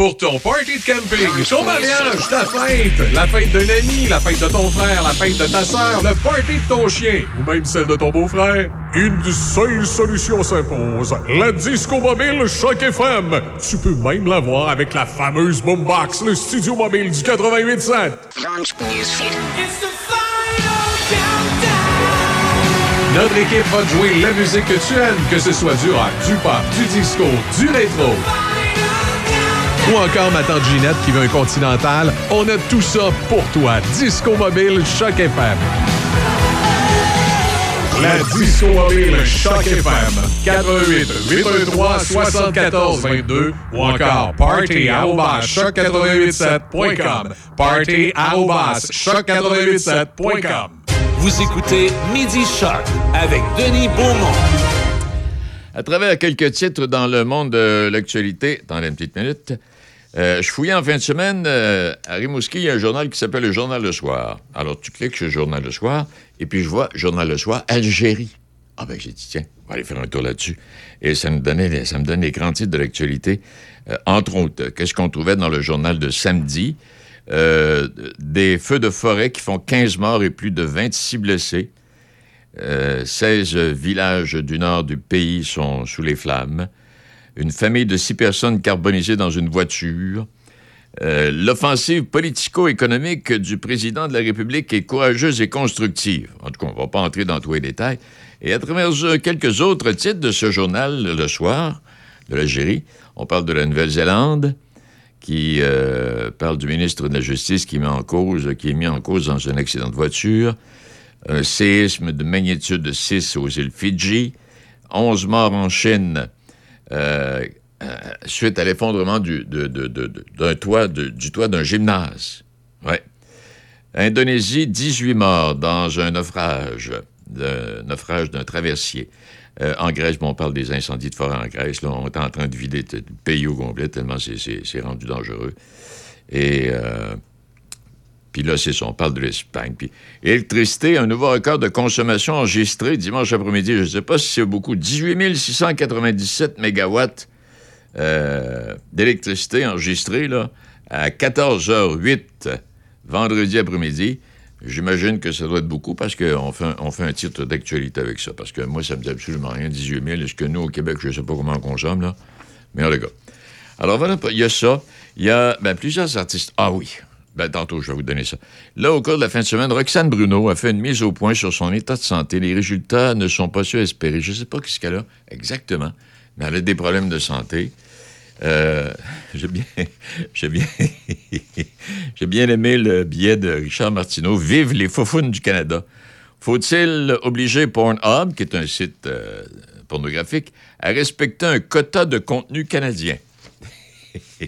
Speaker 10: Pour ton party de camping, ton mariage, ta fête, la fête d'un ami, la fête de ton frère, la fête de ta sœur, le party de ton chien ou même celle de ton beau-frère, une seule solution s'impose. La Disco Mobile Choc FM. Tu peux même l'avoir avec la fameuse Boombox, le studio mobile du 88.7. Notre équipe va te jouer la musique que tu aimes, que ce soit du rock, du pop, du disco, du rétro. Ou encore ma tante Ginette qui veut un continental. On a tout ça pour toi. Disco Mobile Choc FM. La Disco Mobile Choc FM. 88 813 74 22 ou encore party choc887.com. Party choc887.com.
Speaker 2: Vous écoutez Midi Choc avec Denis Beaumont.
Speaker 5: À travers quelques titres dans le monde de l'actualité, attendez une petite minute, euh, je fouillais en fin de semaine euh, à Rimouski, il y a un journal qui s'appelle le Journal Le Soir. Alors, tu cliques sur le Journal Le Soir, et puis je vois Journal Le Soir, Algérie. Ah ben, j'ai dit, tiens, on va aller faire un tour là-dessus. Et ça me donnait, ça me donne les grands titres de l'actualité. Euh, entre autres, qu'est-ce qu'on trouvait dans le journal de samedi? Des feux de forêt qui font 15 morts et plus de 26 blessés. Euh, 16 villages du nord du pays sont sous les flammes. Une famille de six personnes carbonisées dans une voiture. Euh, L'offensive politico-économique du président de la République est courageuse et constructive. En tout cas, on ne va pas entrer dans tous les détails. Et à travers euh, quelques autres titres de ce journal, le soir, de l'Algérie, on parle de la Nouvelle-Zélande, qui euh, parle du ministre de la Justice qui, met en cause, qui est mis en cause dans un accident de voiture, un séisme de magnitude de 6 aux îles Fidji, 11 morts en Chine euh, euh, suite à l'effondrement du, toit, d'un gymnase. Ouais. Indonésie, 18 morts dans un naufrage, d'un traversier. Euh, en Grèce, on parle des incendies de forêt en Grèce. Là, on est en train de vider le pays au complet tellement c'est, rendu dangereux. Puis là, c'est ça, on parle de l'Espagne. Puis électricité, un nouveau record de consommation enregistré dimanche après-midi. Je ne sais pas si c'est beaucoup. 18 697 mégawatts euh, d'électricité enregistrée là, à 14h08 vendredi après-midi. J'imagine que ça doit être beaucoup parce qu'on fait, un- titre d'actualité avec ça. Parce que moi, ça me dit absolument rien, 18 000. Est-ce que nous, au Québec, je ne sais pas comment on consomme, là? Mais en tout cas. Alors voilà, il y a ça. Il y a ben, plusieurs artistes. Ah oui. Ben, tantôt, je vais vous donner ça. Là, au cours de la fin de semaine, Roxane Bruno a fait une mise au point sur son état de santé. Les résultats ne sont pas ceux espérés. Je ne sais pas ce qu'elle a exactement, mais elle a des problèmes de santé. Euh, j'ai bien, bien, bien aimé le billet de Richard Martineau. Vive les faufounes du Canada. Faut-il obliger Pornhub, qui est un site euh, pornographique, à respecter un quota de contenu canadien?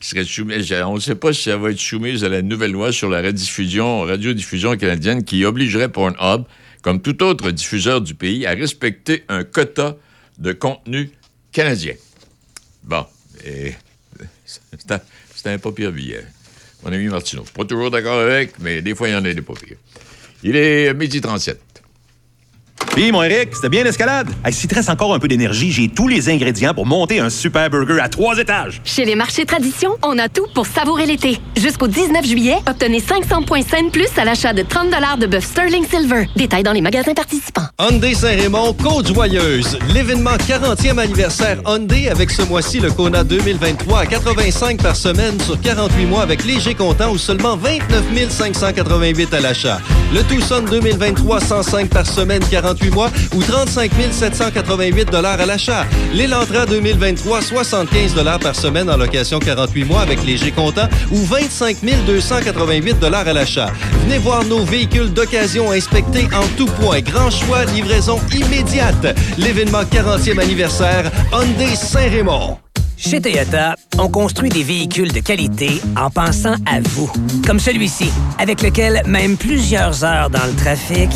Speaker 5: On ne sait pas si ça va être soumise à la nouvelle loi sur la radiodiffusion canadienne qui obligerait Pornhub, comme tout autre diffuseur du pays, à respecter un quota de contenu canadien. Bon, et c'est un, pas pire billet. Mon ami Martineau. Pas toujours d'accord avec, mais des fois, il y en a des pas. Il est midi 37.
Speaker 11: Puis, mon Eric, c'était bien l'escalade. Hey, S'il te reste encore un peu d'énergie, j'ai tous les ingrédients pour monter un super burger à trois étages.
Speaker 12: Chez les marchés Tradition, on a tout pour savourer l'été. Jusqu'au 19 juillet, obtenez 500 points scène plus à l'achat de 30 de bœuf Sterling Silver. Détails dans les magasins participants.
Speaker 13: Hyundai Saint-Raymond, Côte-Joyeuse. L'événement 40e anniversaire Hyundai avec ce mois-ci le Kona 2023 à 85 par semaine sur 48 mois avec léger comptant ou seulement 29 588 à l'achat. Le Tucson 2023 105 par semaine, 48 48 mois ou 35 788 à l'achat. L'Elantra 2023, 75 par semaine en location 48 mois avec léger comptant ou 25 288 à l'achat. Venez voir nos véhicules d'occasion inspectés en tout point. Grand choix, livraison immédiate. L'événement 40e anniversaire Hyundai Saint-Raymond.
Speaker 7: Chez Toyota, on construit des véhicules de qualité en pensant à vous. Comme celui-ci, avec lequel même plusieurs heures dans le trafic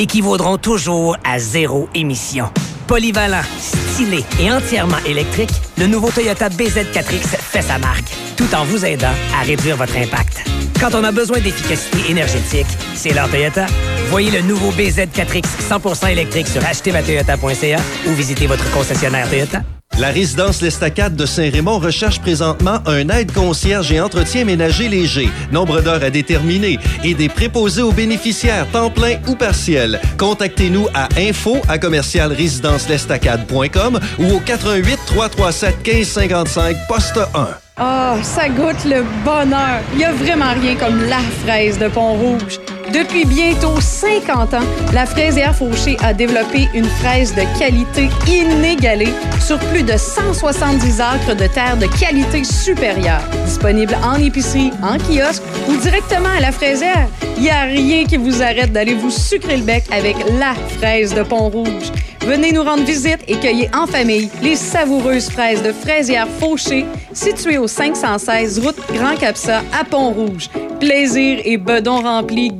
Speaker 7: équivaudront toujours à zéro émission. Polyvalent, stylé et entièrement électrique, le nouveau Toyota BZ4X fait sa marque, tout en vous aidant à réduire votre impact. Quand on a besoin d'efficacité énergétique, c'est leur Toyota. Voyez le nouveau BZ4X 100% électrique sur achetermatoyota.ca ou visitez votre concessionnaire Toyota.
Speaker 13: La résidence L'Estacade de Saint-Raymond recherche présentement un aide-concierge et entretien ménager léger, nombre d'heures à déterminer et des préposés aux bénéficiaires, temps plein ou partiel. Contactez-nous à info à commercial-résidence-l'estacade.com ou au 88 337 1555 poste 1.
Speaker 14: Ah, ça goûte le bonheur. Il n'y a vraiment rien comme la fraise de Pont-Rouge. Depuis bientôt 50 ans, la fraisière Fauché a développé une fraise de qualité inégalée sur plus de 170 acres de terre de qualité supérieure. Disponible en épicerie, en kiosque ou directement à la fraisière, il n'y a rien qui vous arrête d'aller vous sucrer le bec avec la fraise de Pont-Rouge. Venez nous rendre visite et cueillez en famille les savoureuses fraises de fraisière Fauché, situées au 516 route Grand Capsa à Pont-Rouge. Plaisir et bedon rempli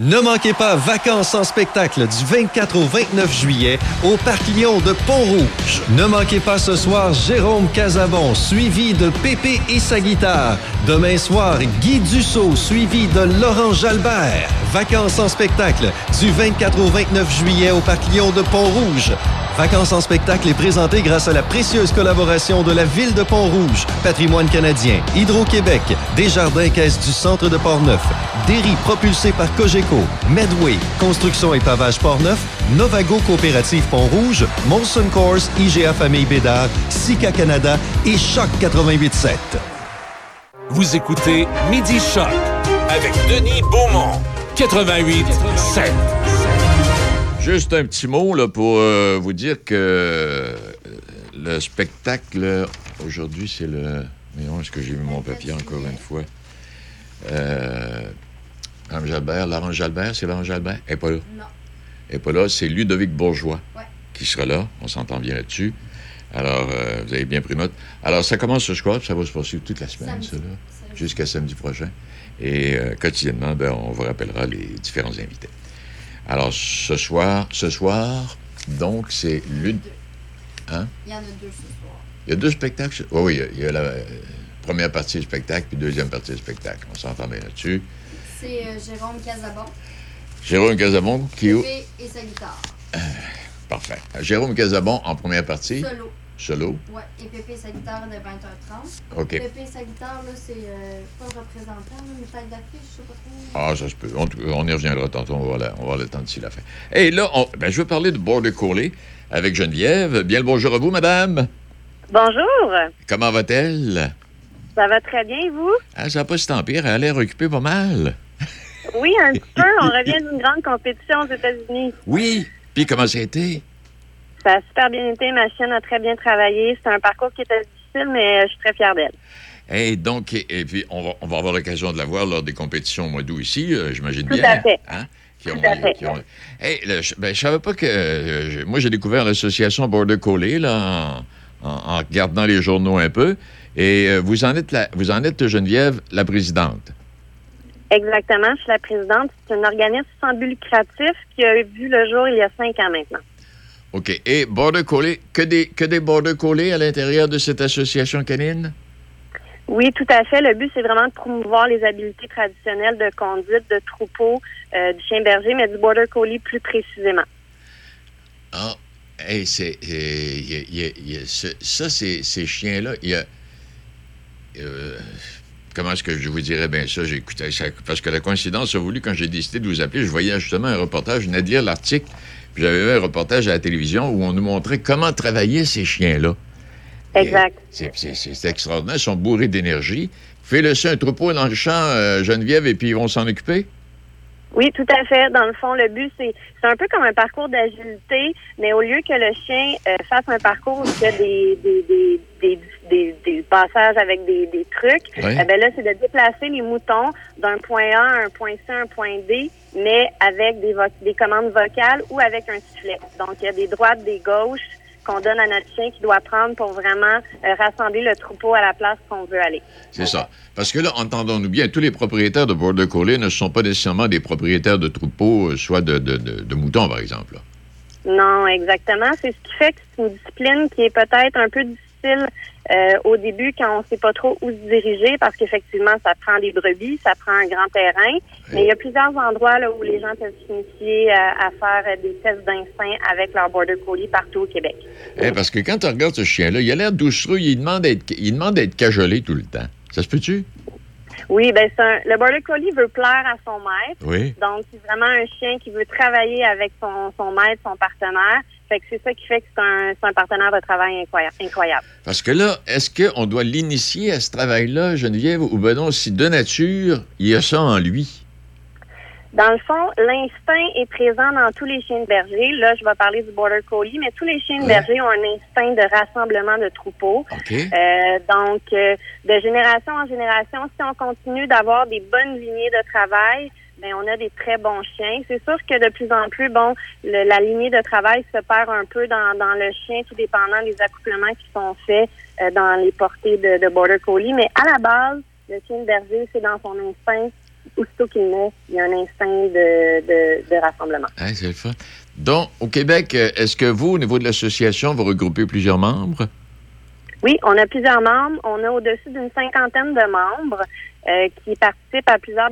Speaker 13: Ne manquez pas Vacances en spectacle du 24 au 29 juillet au Parc Lyon de Pont-Rouge. Ne manquez pas ce soir Jérôme Casabon, suivi de Pépé et sa guitare. Demain soir, Guy Dussault, suivi de Laurent Jalbert. Vacances en spectacle du 24 au 29 juillet au Parc Lyon de Pont-Rouge. Vacances en spectacle est présenté grâce à la précieuse collaboration de la Ville de Pont-Rouge, Patrimoine canadien, Hydro-Québec, Desjardins Caisse du Centre de Portneuf, Derry propulsé par Cogeco, Medway, Construction et Pavage Portneuf, Novago Coopérative Pont-Rouge, Molson Course, IGA Famille Bédard, Sika Canada et Choc 88.7.
Speaker 2: Vous écoutez Midi Choc avec Denis Beaumont. 88 7.
Speaker 5: Juste un petit mot là, pour euh, vous dire que euh, le spectacle, aujourd'hui, c'est le. Voyons, est-ce que j'ai mis mon papier encore une fois? Euh, Laurent Jalbert, Laurent Jalbert, c'est Laurent Jalbert? Elle n'est pas là?
Speaker 15: Non.
Speaker 5: Elle n'est pas là, c'est Ludovic Bourgeois
Speaker 15: Ouais.
Speaker 5: qui sera là. On s'entend bien là-dessus. Alors, euh, vous avez bien pris note. Alors, ça commence ce soir, ça va se poursuivre toute la semaine, ça, là, jusqu'à samedi prochain. Et euh, quotidiennement, ben, on vous rappellera les différents invités. Alors, ce soir, ce soir, donc, c'est Lud... Hein?
Speaker 15: Il y en a deux ce soir.
Speaker 5: Il y a deux spectacles? ce- Oui, il y a- la euh, première partie du spectacle, puis deuxième partie du spectacle. On s'entend bien là-dessus.
Speaker 15: C'est euh, Jérôme Casabon,
Speaker 5: Jérôme Casabon, qui...
Speaker 15: Et sa guitare.
Speaker 5: Parfait. Jérôme Casabon en première partie.
Speaker 15: Solo.
Speaker 5: Solo.
Speaker 15: Ouais, et Pépé et sa guitare de 20h30.
Speaker 5: OK.
Speaker 15: Pépé et sa guitare, là, c'est euh, pas le représentant, une tête d'affiche, je sais pas trop.
Speaker 5: Ah, ça se peut. On, on y reviendra tantôt. On va, la- on va temps d'ici la fin. Et là, on- ben, je veux parler de Border Collie avec Geneviève. Bien le bonjour à vous, madame.
Speaker 16: Bonjour,
Speaker 5: Comment va-t-elle?
Speaker 16: ça va très bien, vous?
Speaker 5: Ah, ça n'a pas si tant pire. Elle a l'air occupée pas mal.
Speaker 16: Oui, un petit peu. On revient d'une grande compétition aux États-Unis.
Speaker 5: Oui. Puis comment ça a été?
Speaker 16: Ça a super bien été. Ma chienne a très bien travaillé. C'était un parcours qui était difficile, mais je suis très fière d'elle.
Speaker 5: Et donc, et, et puis, on va, on va avoir l'occasion de la voir lors des compétitions au mois d'août ici, euh, j'imagine
Speaker 16: Tout
Speaker 5: bien.
Speaker 16: à fait.
Speaker 5: Hein? Qui
Speaker 16: Tout à fait.
Speaker 5: qui ont- Hey, je, ben, je savais pas que. euh, moi, j'ai découvert l'association Border Collie, là, en, en- en regardant les journaux un peu. Et euh, vous, en êtes la, vous en êtes, Geneviève, la présidente.
Speaker 16: Exactement, je suis la présidente. C'est un organisme sans but lucratif qui a vu le jour il y a cinq ans maintenant.
Speaker 5: OK. Et Border Collie, que des, que des Border Collie à l'intérieur de cette association canine?
Speaker 16: Oui, tout à fait. Le but, c'est vraiment de promouvoir les habiletés traditionnelles de conduite de troupeau euh, du chien berger, mais du border collie plus précisément.
Speaker 5: Ah, hey, c'est. euh, ça, ces chiens-là, il y a. euh, comment est-ce que je vous dirais bien ça? J'écoutais ça. Parce que la coïncidence a voulu, quand j'ai décidé de vous appeler, je voyais justement un reportage, je venais de lire l'article, j'avais vu un reportage à la télévision où on nous montrait comment travailler ces chiens-là.
Speaker 16: Exact.
Speaker 5: C'est- extraordinaire, ils sont bourrés d'énergie. Fais laisser un troupeau dans le champ, euh, Geneviève, et puis ils vont s'en occuper?
Speaker 16: Oui, tout à fait. Dans le fond, le but, c'est c'est un peu comme un parcours d'agilité, mais au lieu que le chien euh, fasse un parcours où il y a des, des, des, des, des, des passages avec des, des trucs,
Speaker 6: Oui.
Speaker 16: eh ben là, c'est de déplacer les moutons d'un point A à un point C, un point D, mais avec des, vo- des commandes vocales ou avec un sifflet. Donc, il y a des droites, des gauches qu'on donne à notre chien qui doit prendre pour vraiment euh, rassembler le troupeau à la place qu'on veut aller.
Speaker 5: C'est ça. Parce que là, entendons-nous bien, tous les propriétaires de Border Collie ne sont pas nécessairement des propriétaires de troupeaux, euh, soit de, de- de- de moutons, par exemple. là.
Speaker 16: Non, exactement. C'est ce qui fait que c'est une discipline qui est peut-être un peu difficile euh, au début quand on ne sait pas trop où se diriger parce qu'effectivement, ça prend des brebis, ça prend un grand terrain. Mais il y a plusieurs endroits là, où les gens peuvent s'initier à, à faire euh, des tests d'instinct avec leur Border Collie partout au Québec.
Speaker 5: Eh, parce que quand tu regardes ce chien-là, il a l'air doucereux, il demande d'être cajolé tout le temps. Ça se peut-tu?
Speaker 16: Oui, ben un- le Border Collie veut plaire à son maître.
Speaker 5: Oui.
Speaker 16: Donc, c'est vraiment un chien qui veut travailler avec son, son maître, son partenaire. Fait que c'est ça qui fait que c'est un, partenaire de travail incroyable. incroyable.
Speaker 5: Parce que là, est-ce qu'on doit l'initier à ce travail-là, Geneviève, ou ben non, si de nature, il y a ça en lui?
Speaker 16: Dans le fond, l'instinct est présent dans tous les chiens de berger. Là, je vais parler du Border Collie, mais tous les chiens de berger ont un instinct de rassemblement de troupeaux. Euh, donc, euh, de génération en génération, si on continue d'avoir des bonnes lignées de travail, ben on a des très bons chiens. C'est sûr que de plus en plus, bon, le- la lignée de travail se perd un peu dans, dans le chien, tout dépendant des accouplements qui sont faits euh, dans les portées de, de Border Collie. Mais à la base, le chien de berger, c'est dans son instinct. Aussitôt qu'il naît, il y a un instinct de, de, de rassemblement.
Speaker 5: C'est le fun. Donc, au Québec, euh, est-ce que vous, au niveau de l'association, vous regroupez plusieurs membres?
Speaker 16: Oui, on a plusieurs membres. On a au-dessus d'une cinquantaine de membres euh, qui participent à plusieurs,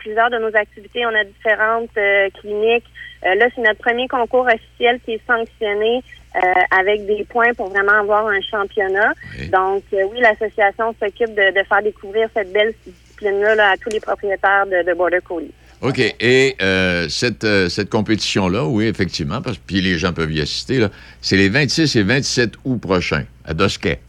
Speaker 16: plusieurs de nos activités. On a différentes euh, cliniques. Euh, là, c'est notre premier concours officiel qui est sanctionné euh, avec des points pour vraiment avoir un championnat. Donc, oui, l'association s'occupe de, de faire découvrir cette belle discipline-là là, à tous les propriétaires de, de Border Collie.
Speaker 5: OK. Et euh, cette, euh, cette compétition-là, oui, effectivement, parce que puis les gens peuvent y assister, c'est les 26 et 27 août prochains, à Dosquet.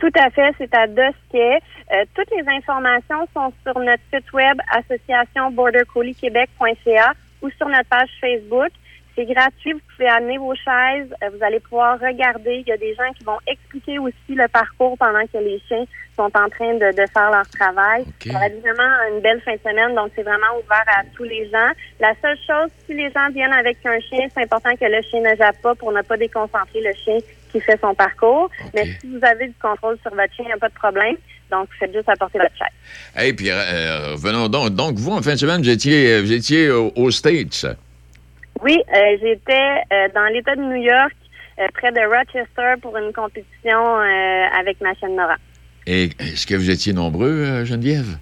Speaker 16: Tout à fait, c'est à Dosquet. Euh, toutes les informations sont sur notre site web associationbordercolliequebec.ca ou sur notre page Facebook. C'est gratuit, vous pouvez amener vos chaises, euh, vous allez pouvoir regarder. Il y a des gens qui vont expliquer aussi le parcours pendant que les chiens sont en train de, de faire leur travail. Ça va être vraiment une belle fin de semaine, donc c'est vraiment ouvert à tous les gens. La seule chose, si les gens viennent avec un chien, c'est important que le chien ne jappe pas pour ne pas déconcentrer le chien qui fait son parcours. Mais si vous avez du contrôle sur votre chien, il n'y a pas de problème. Donc, faites juste apporter votre chaise.
Speaker 5: Et puis, euh, revenons donc. Donc, vous, en fin de semaine, vous étiez, vous étiez au- aux States.
Speaker 16: Oui, euh, j'étais euh, dans l'État de New York, euh, près de Rochester, pour une compétition euh, avec ma chaîne Nora.
Speaker 5: Et est-ce que vous étiez nombreux, euh, Geneviève?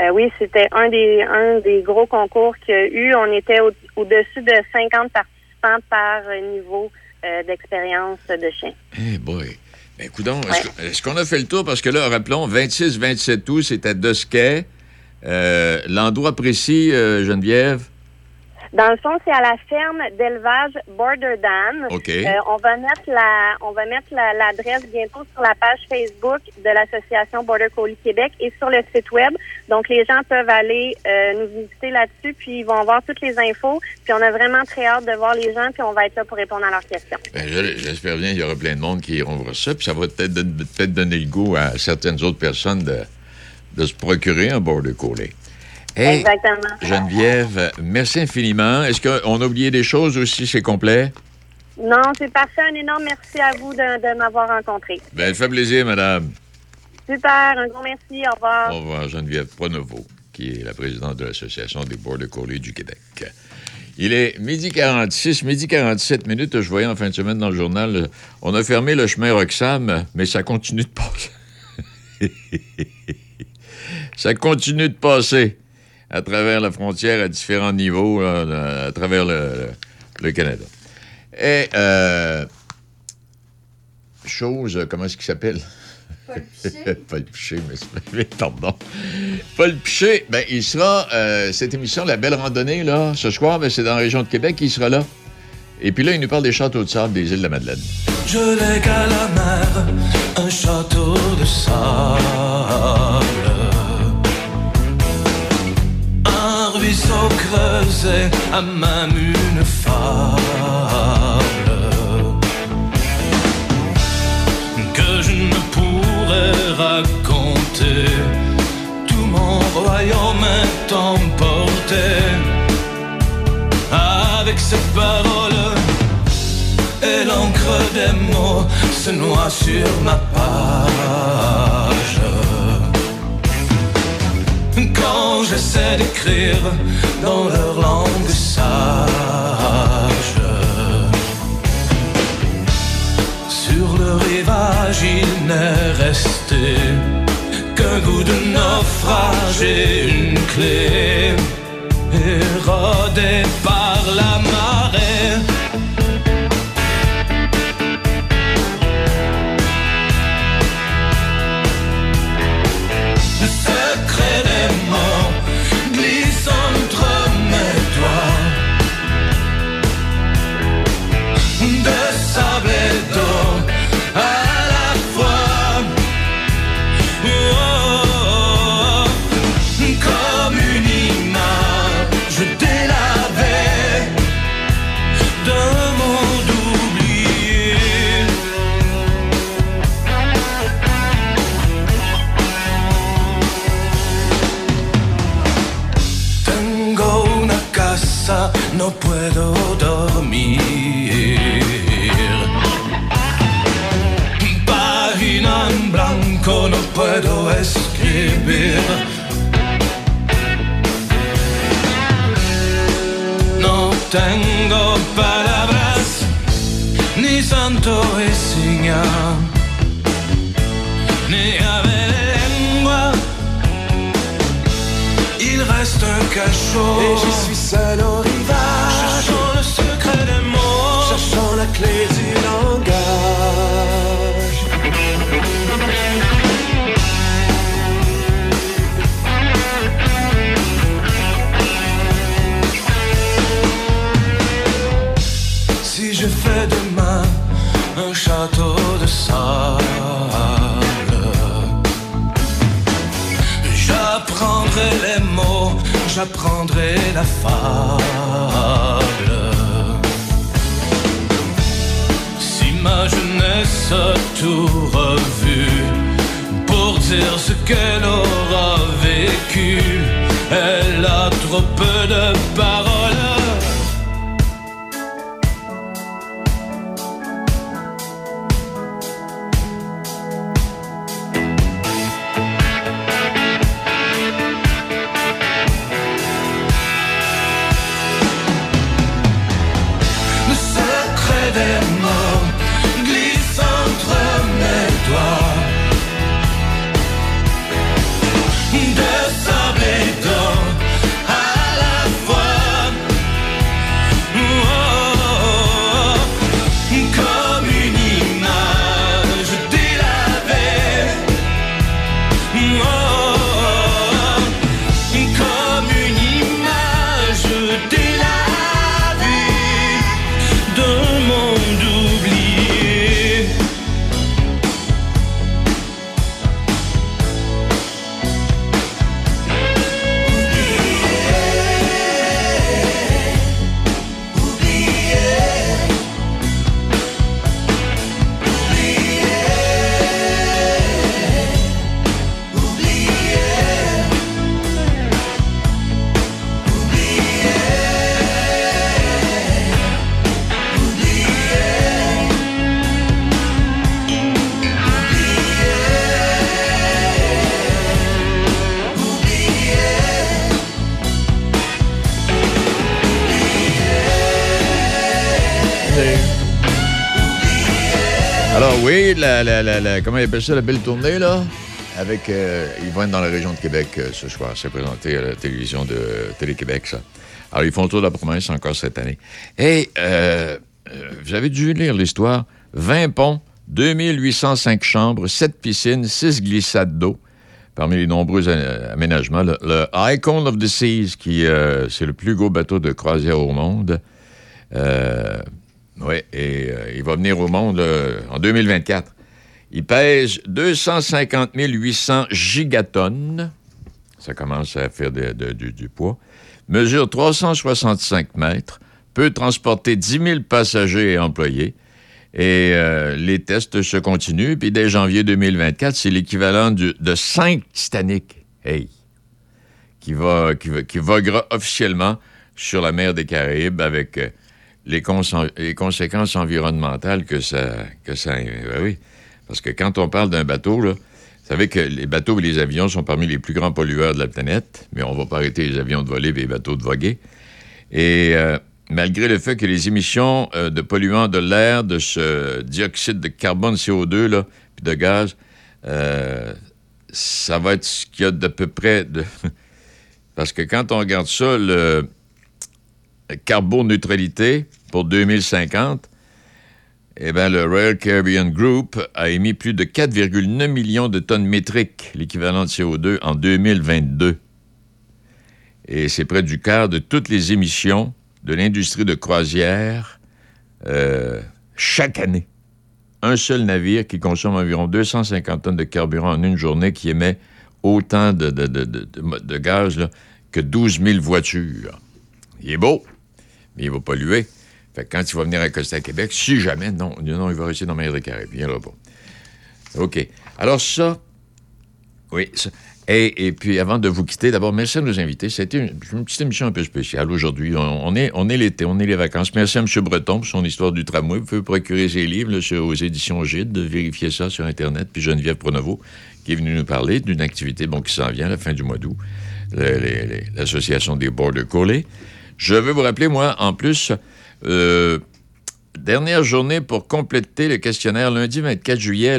Speaker 16: Euh, oui, c'était un des un des gros concours qu'il y a eu. On était au- au-dessus de 50 participants par euh, niveau euh, d'expérience de chien.
Speaker 5: Eh boy. Ben, écoute est-ce qu'on a fait le tour? Parce que là, rappelons, 26-27 août, à Dosquet. Euh, L'endroit précis, euh, Geneviève?
Speaker 16: Dans le fond, c'est à la ferme d'élevage Border Dan.
Speaker 5: OK.
Speaker 16: Euh, on va mettre la, on va mettre la- l'adresse bientôt sur la page Facebook de l'association Border Collie Québec et sur le site web. Donc les gens peuvent aller euh, nous visiter là-dessus, puis ils vont voir toutes les infos. Puis on a vraiment très hâte de voir les gens, puis on va être là pour répondre à leurs questions.
Speaker 5: Ben, je- J'espère bien qu'il y aura plein de monde qui iront voir ça, puis ça va peut-être peut-être donner le goût à certaines autres personnes de, de se procurer un border collie. Hey,
Speaker 16: Exactement.
Speaker 5: Geneviève, merci infiniment. Est-ce qu'on a oublié des choses aussi? C'est complet?
Speaker 16: Non, c'est parfait. Un énorme merci à vous de, de m'avoir rencontré.
Speaker 5: Ben, ça fait plaisir, madame.
Speaker 16: Super. Un gros merci. Au revoir.
Speaker 5: Au revoir, Geneviève Pronovo, qui est la présidente de l'Association des Border Collie du Québec. Il est midi 46, midi 47 minutes. Je voyais en fin de semaine dans le journal, on a fermé le chemin Roxham, mais ça continue de passer. ça continue de passer à travers la frontière à différents niveaux, là, à travers le, le Canada. Et, euh, chose, comment est-ce qu'il s'appelle?
Speaker 15: Paul Piché.
Speaker 5: Paul Piché, mais c'est pardon. Paul Piché, ben, il sera, euh, cette émission, La Belle Randonnée, là, ce soir, ben, c'est dans la région de Québec, il sera là. Et puis là, il nous parle des châteaux de sable des îles de la Madeleine.
Speaker 1: Je lègue à la mer un château de sable. Ruisseau creusé a même une fable que je ne pourrais raconter. Tout mon royaume est emporté avec ces paroles et l'encre des mots se noie sur ma page. Quand j'essaie d'écrire dans leur langue sage, sur le rivage il n'est resté qu'un goût de naufrage et une clé érodée par la marée. Puedo escribir. No tengo palabras, ni santo y seña, ni ave lengua. Il reste un cachot.
Speaker 6: Et je suis seul
Speaker 1: Si ma jeunesse a tout revu pour dire ce qu'elle aura vécu, elle a trop peu de paroles.
Speaker 5: Comment ils appellent ça, la belle tournée, là? Avec, euh, ils vont être dans la région de Québec euh, ce soir. C'est présenté à la télévision de Télé-Québec, ça. Alors, ils font le tour de la province encore cette année. Et euh, euh, vous avez dû lire l'histoire. 20 ponts, 2805 chambres, 7 piscines, 6 glissades d'eau. Parmi les nombreux aménagements, le, Icon of the Seas, qui c'est le plus gros bateau de croisière au monde. Oui, et il va venir au monde en 2024. Il pèse 250 800 gigatonnes. Ça commence à faire du, poids. mesure 365 mètres, peut transporter 10 000 passagers et employés. Et euh, les tests se continuent. Puis dès janvier 2024, c'est l'équivalent de 5 Titanic. Hey! Qui, va, qui, va- qui voguera officiellement sur la mer des Caraïbes avec euh, les conséquences environnementales que ça. Que ça ben oui. Parce que quand on parle d'un bateau, là, vous savez que les bateaux et les avions sont parmi les plus grands pollueurs de la planète, mais on ne va pas arrêter les avions de voler et les bateaux de voguer. Et euh, malgré le fait que les émissions euh, de polluants de l'air, de ce dioxyde de carbone, CO2, là, puis de gaz, euh, ça va être ce qu'il y a d'à peu près de... Parce que quand on regarde ça, le carboneutralité pour 2050, eh bien, le Royal Caribbean Group a émis plus de 4,9 millions de tonnes métriques, l'équivalent de CO2, en 2022. Et c'est près du quart de toutes les émissions de l'industrie de croisière euh, chaque année. Un seul navire qui consomme environ 250 tonnes de carburant en une journée qui émet autant de, gaz que 12 000 voitures. Il est beau, mais il va polluer. Quand il va venir à Québec, si jamais, non, non, il va rester dans mer des Caraïbes. Il viendra pas. OK. Alors ça, oui. Et, puis, avant de vous quitter, d'abord, merci à nos invités. C'était une, une petite émission un peu spéciale aujourd'hui. On, est, on est l'été, on est les vacances. Merci à M. Breton pour son histoire du tramway. Vous pouvez procurer ses livres aux éditions Gide. Vérifiez ça sur Internet. Puis Geneviève Pronovo, qui est venue nous parler d'une activité qui s'en vient à la fin du mois d'août, l'Association des Border Collies. Je veux vous rappeler, moi, en plus, euh, dernière journée pour compléter le questionnaire lundi 24 juillet,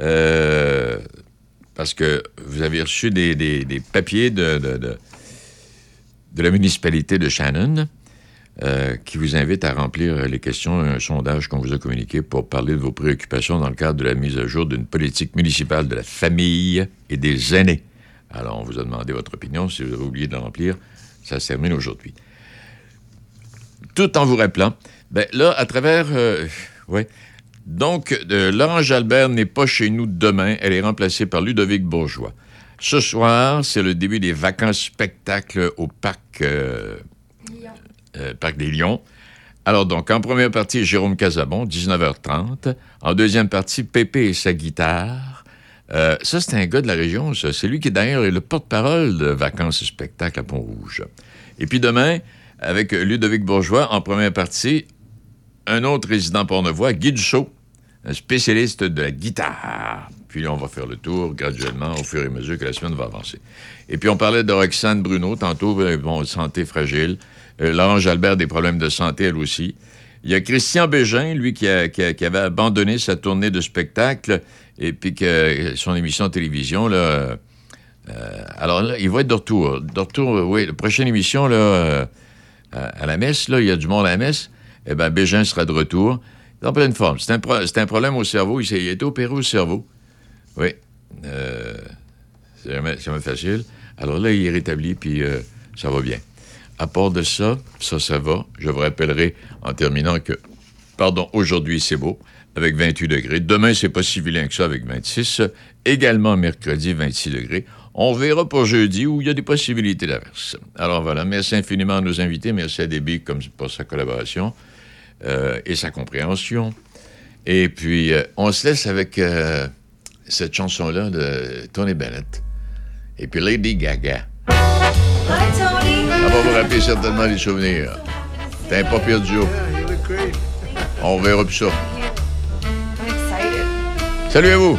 Speaker 5: euh, parce que vous avez reçu des, papiers de la municipalité de Shannon euh, qui vous invite à remplir les questions, un sondage qu'on vous a communiqué pour parler de vos préoccupations dans le cadre de la mise à jour d'une politique municipale de la famille et des aînés. Alors, on vous a demandé votre opinion. Si vous avez oublié de la remplir, ça se termine aujourd'hui. Tout en vous rappelant, ben là, à travers... euh, ouais. Donc, euh, Laurent Jalbert n'est pas chez nous demain. Elle est remplacée par Ludovic Bourgeois. Ce soir, c'est le début des vacances spectacles au parc, euh, euh, parc des Lions. Alors donc, en première partie, Jérôme Casabon, 19h30. En deuxième partie, Pépé et sa guitare. Euh, ça, c'est un gars de la région, ça. C'est lui qui, d'ailleurs, est le porte-parole de Vacances et spectacles à Pont-Rouge. Et puis demain, avec Ludovic Bourgeois, en première partie, un autre résident pornevois, Guy Dussault, un spécialiste de la guitare. Puis on va faire le tour graduellement au fur et à mesure que la semaine va avancer. Et puis on parlait de Roxane Bruno, tantôt, euh, bon, santé fragile. Euh, Laurent Jalbert, des problèmes de santé, elle aussi. Il y a Christian Bégin, lui, qui, avait abandonné sa tournée de spectacle et puis que son émission de télévision, là. euh, euh, alors là, il va être de retour. De retour, euh, oui, la prochaine émission, là, euh, à, la messe, là, il y a du monde à la messe. Eh bien, Bégin sera de retour. Il est en pleine forme. C'est un, problème au cerveau. Il, il été opéré au cerveau. Oui. Euh, c'est jamais, c'est jamais facile. Alors là, il est rétabli, puis euh, ça va bien. À part de ça, ça, ça va. Je vous rappellerai en terminant que, pardon, aujourd'hui, c'est beau, avec 28 degrés. Demain, c'est pas si vilain que ça, avec 26. Également, mercredi, 26 degrés. On verra pour jeudi où il y a des possibilités d'averse. Alors voilà, merci infiniment à nos invités. Merci à Déby comme pour sa collaboration euh, et sa compréhension. Et puis, euh, on se laisse avec euh, cette chanson-là de Tony Bennett. Et puis Lady Gaga. Ça va vous rappeler certainement des souvenirs. T'es un pas pire duo. On verra plus ça. Salut à vous.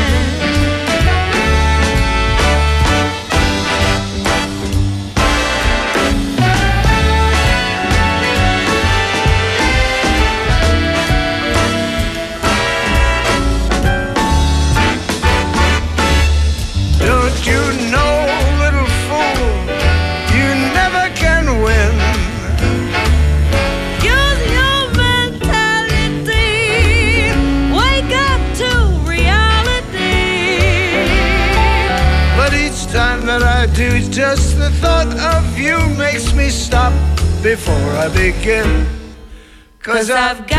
Speaker 6: Cause I've got.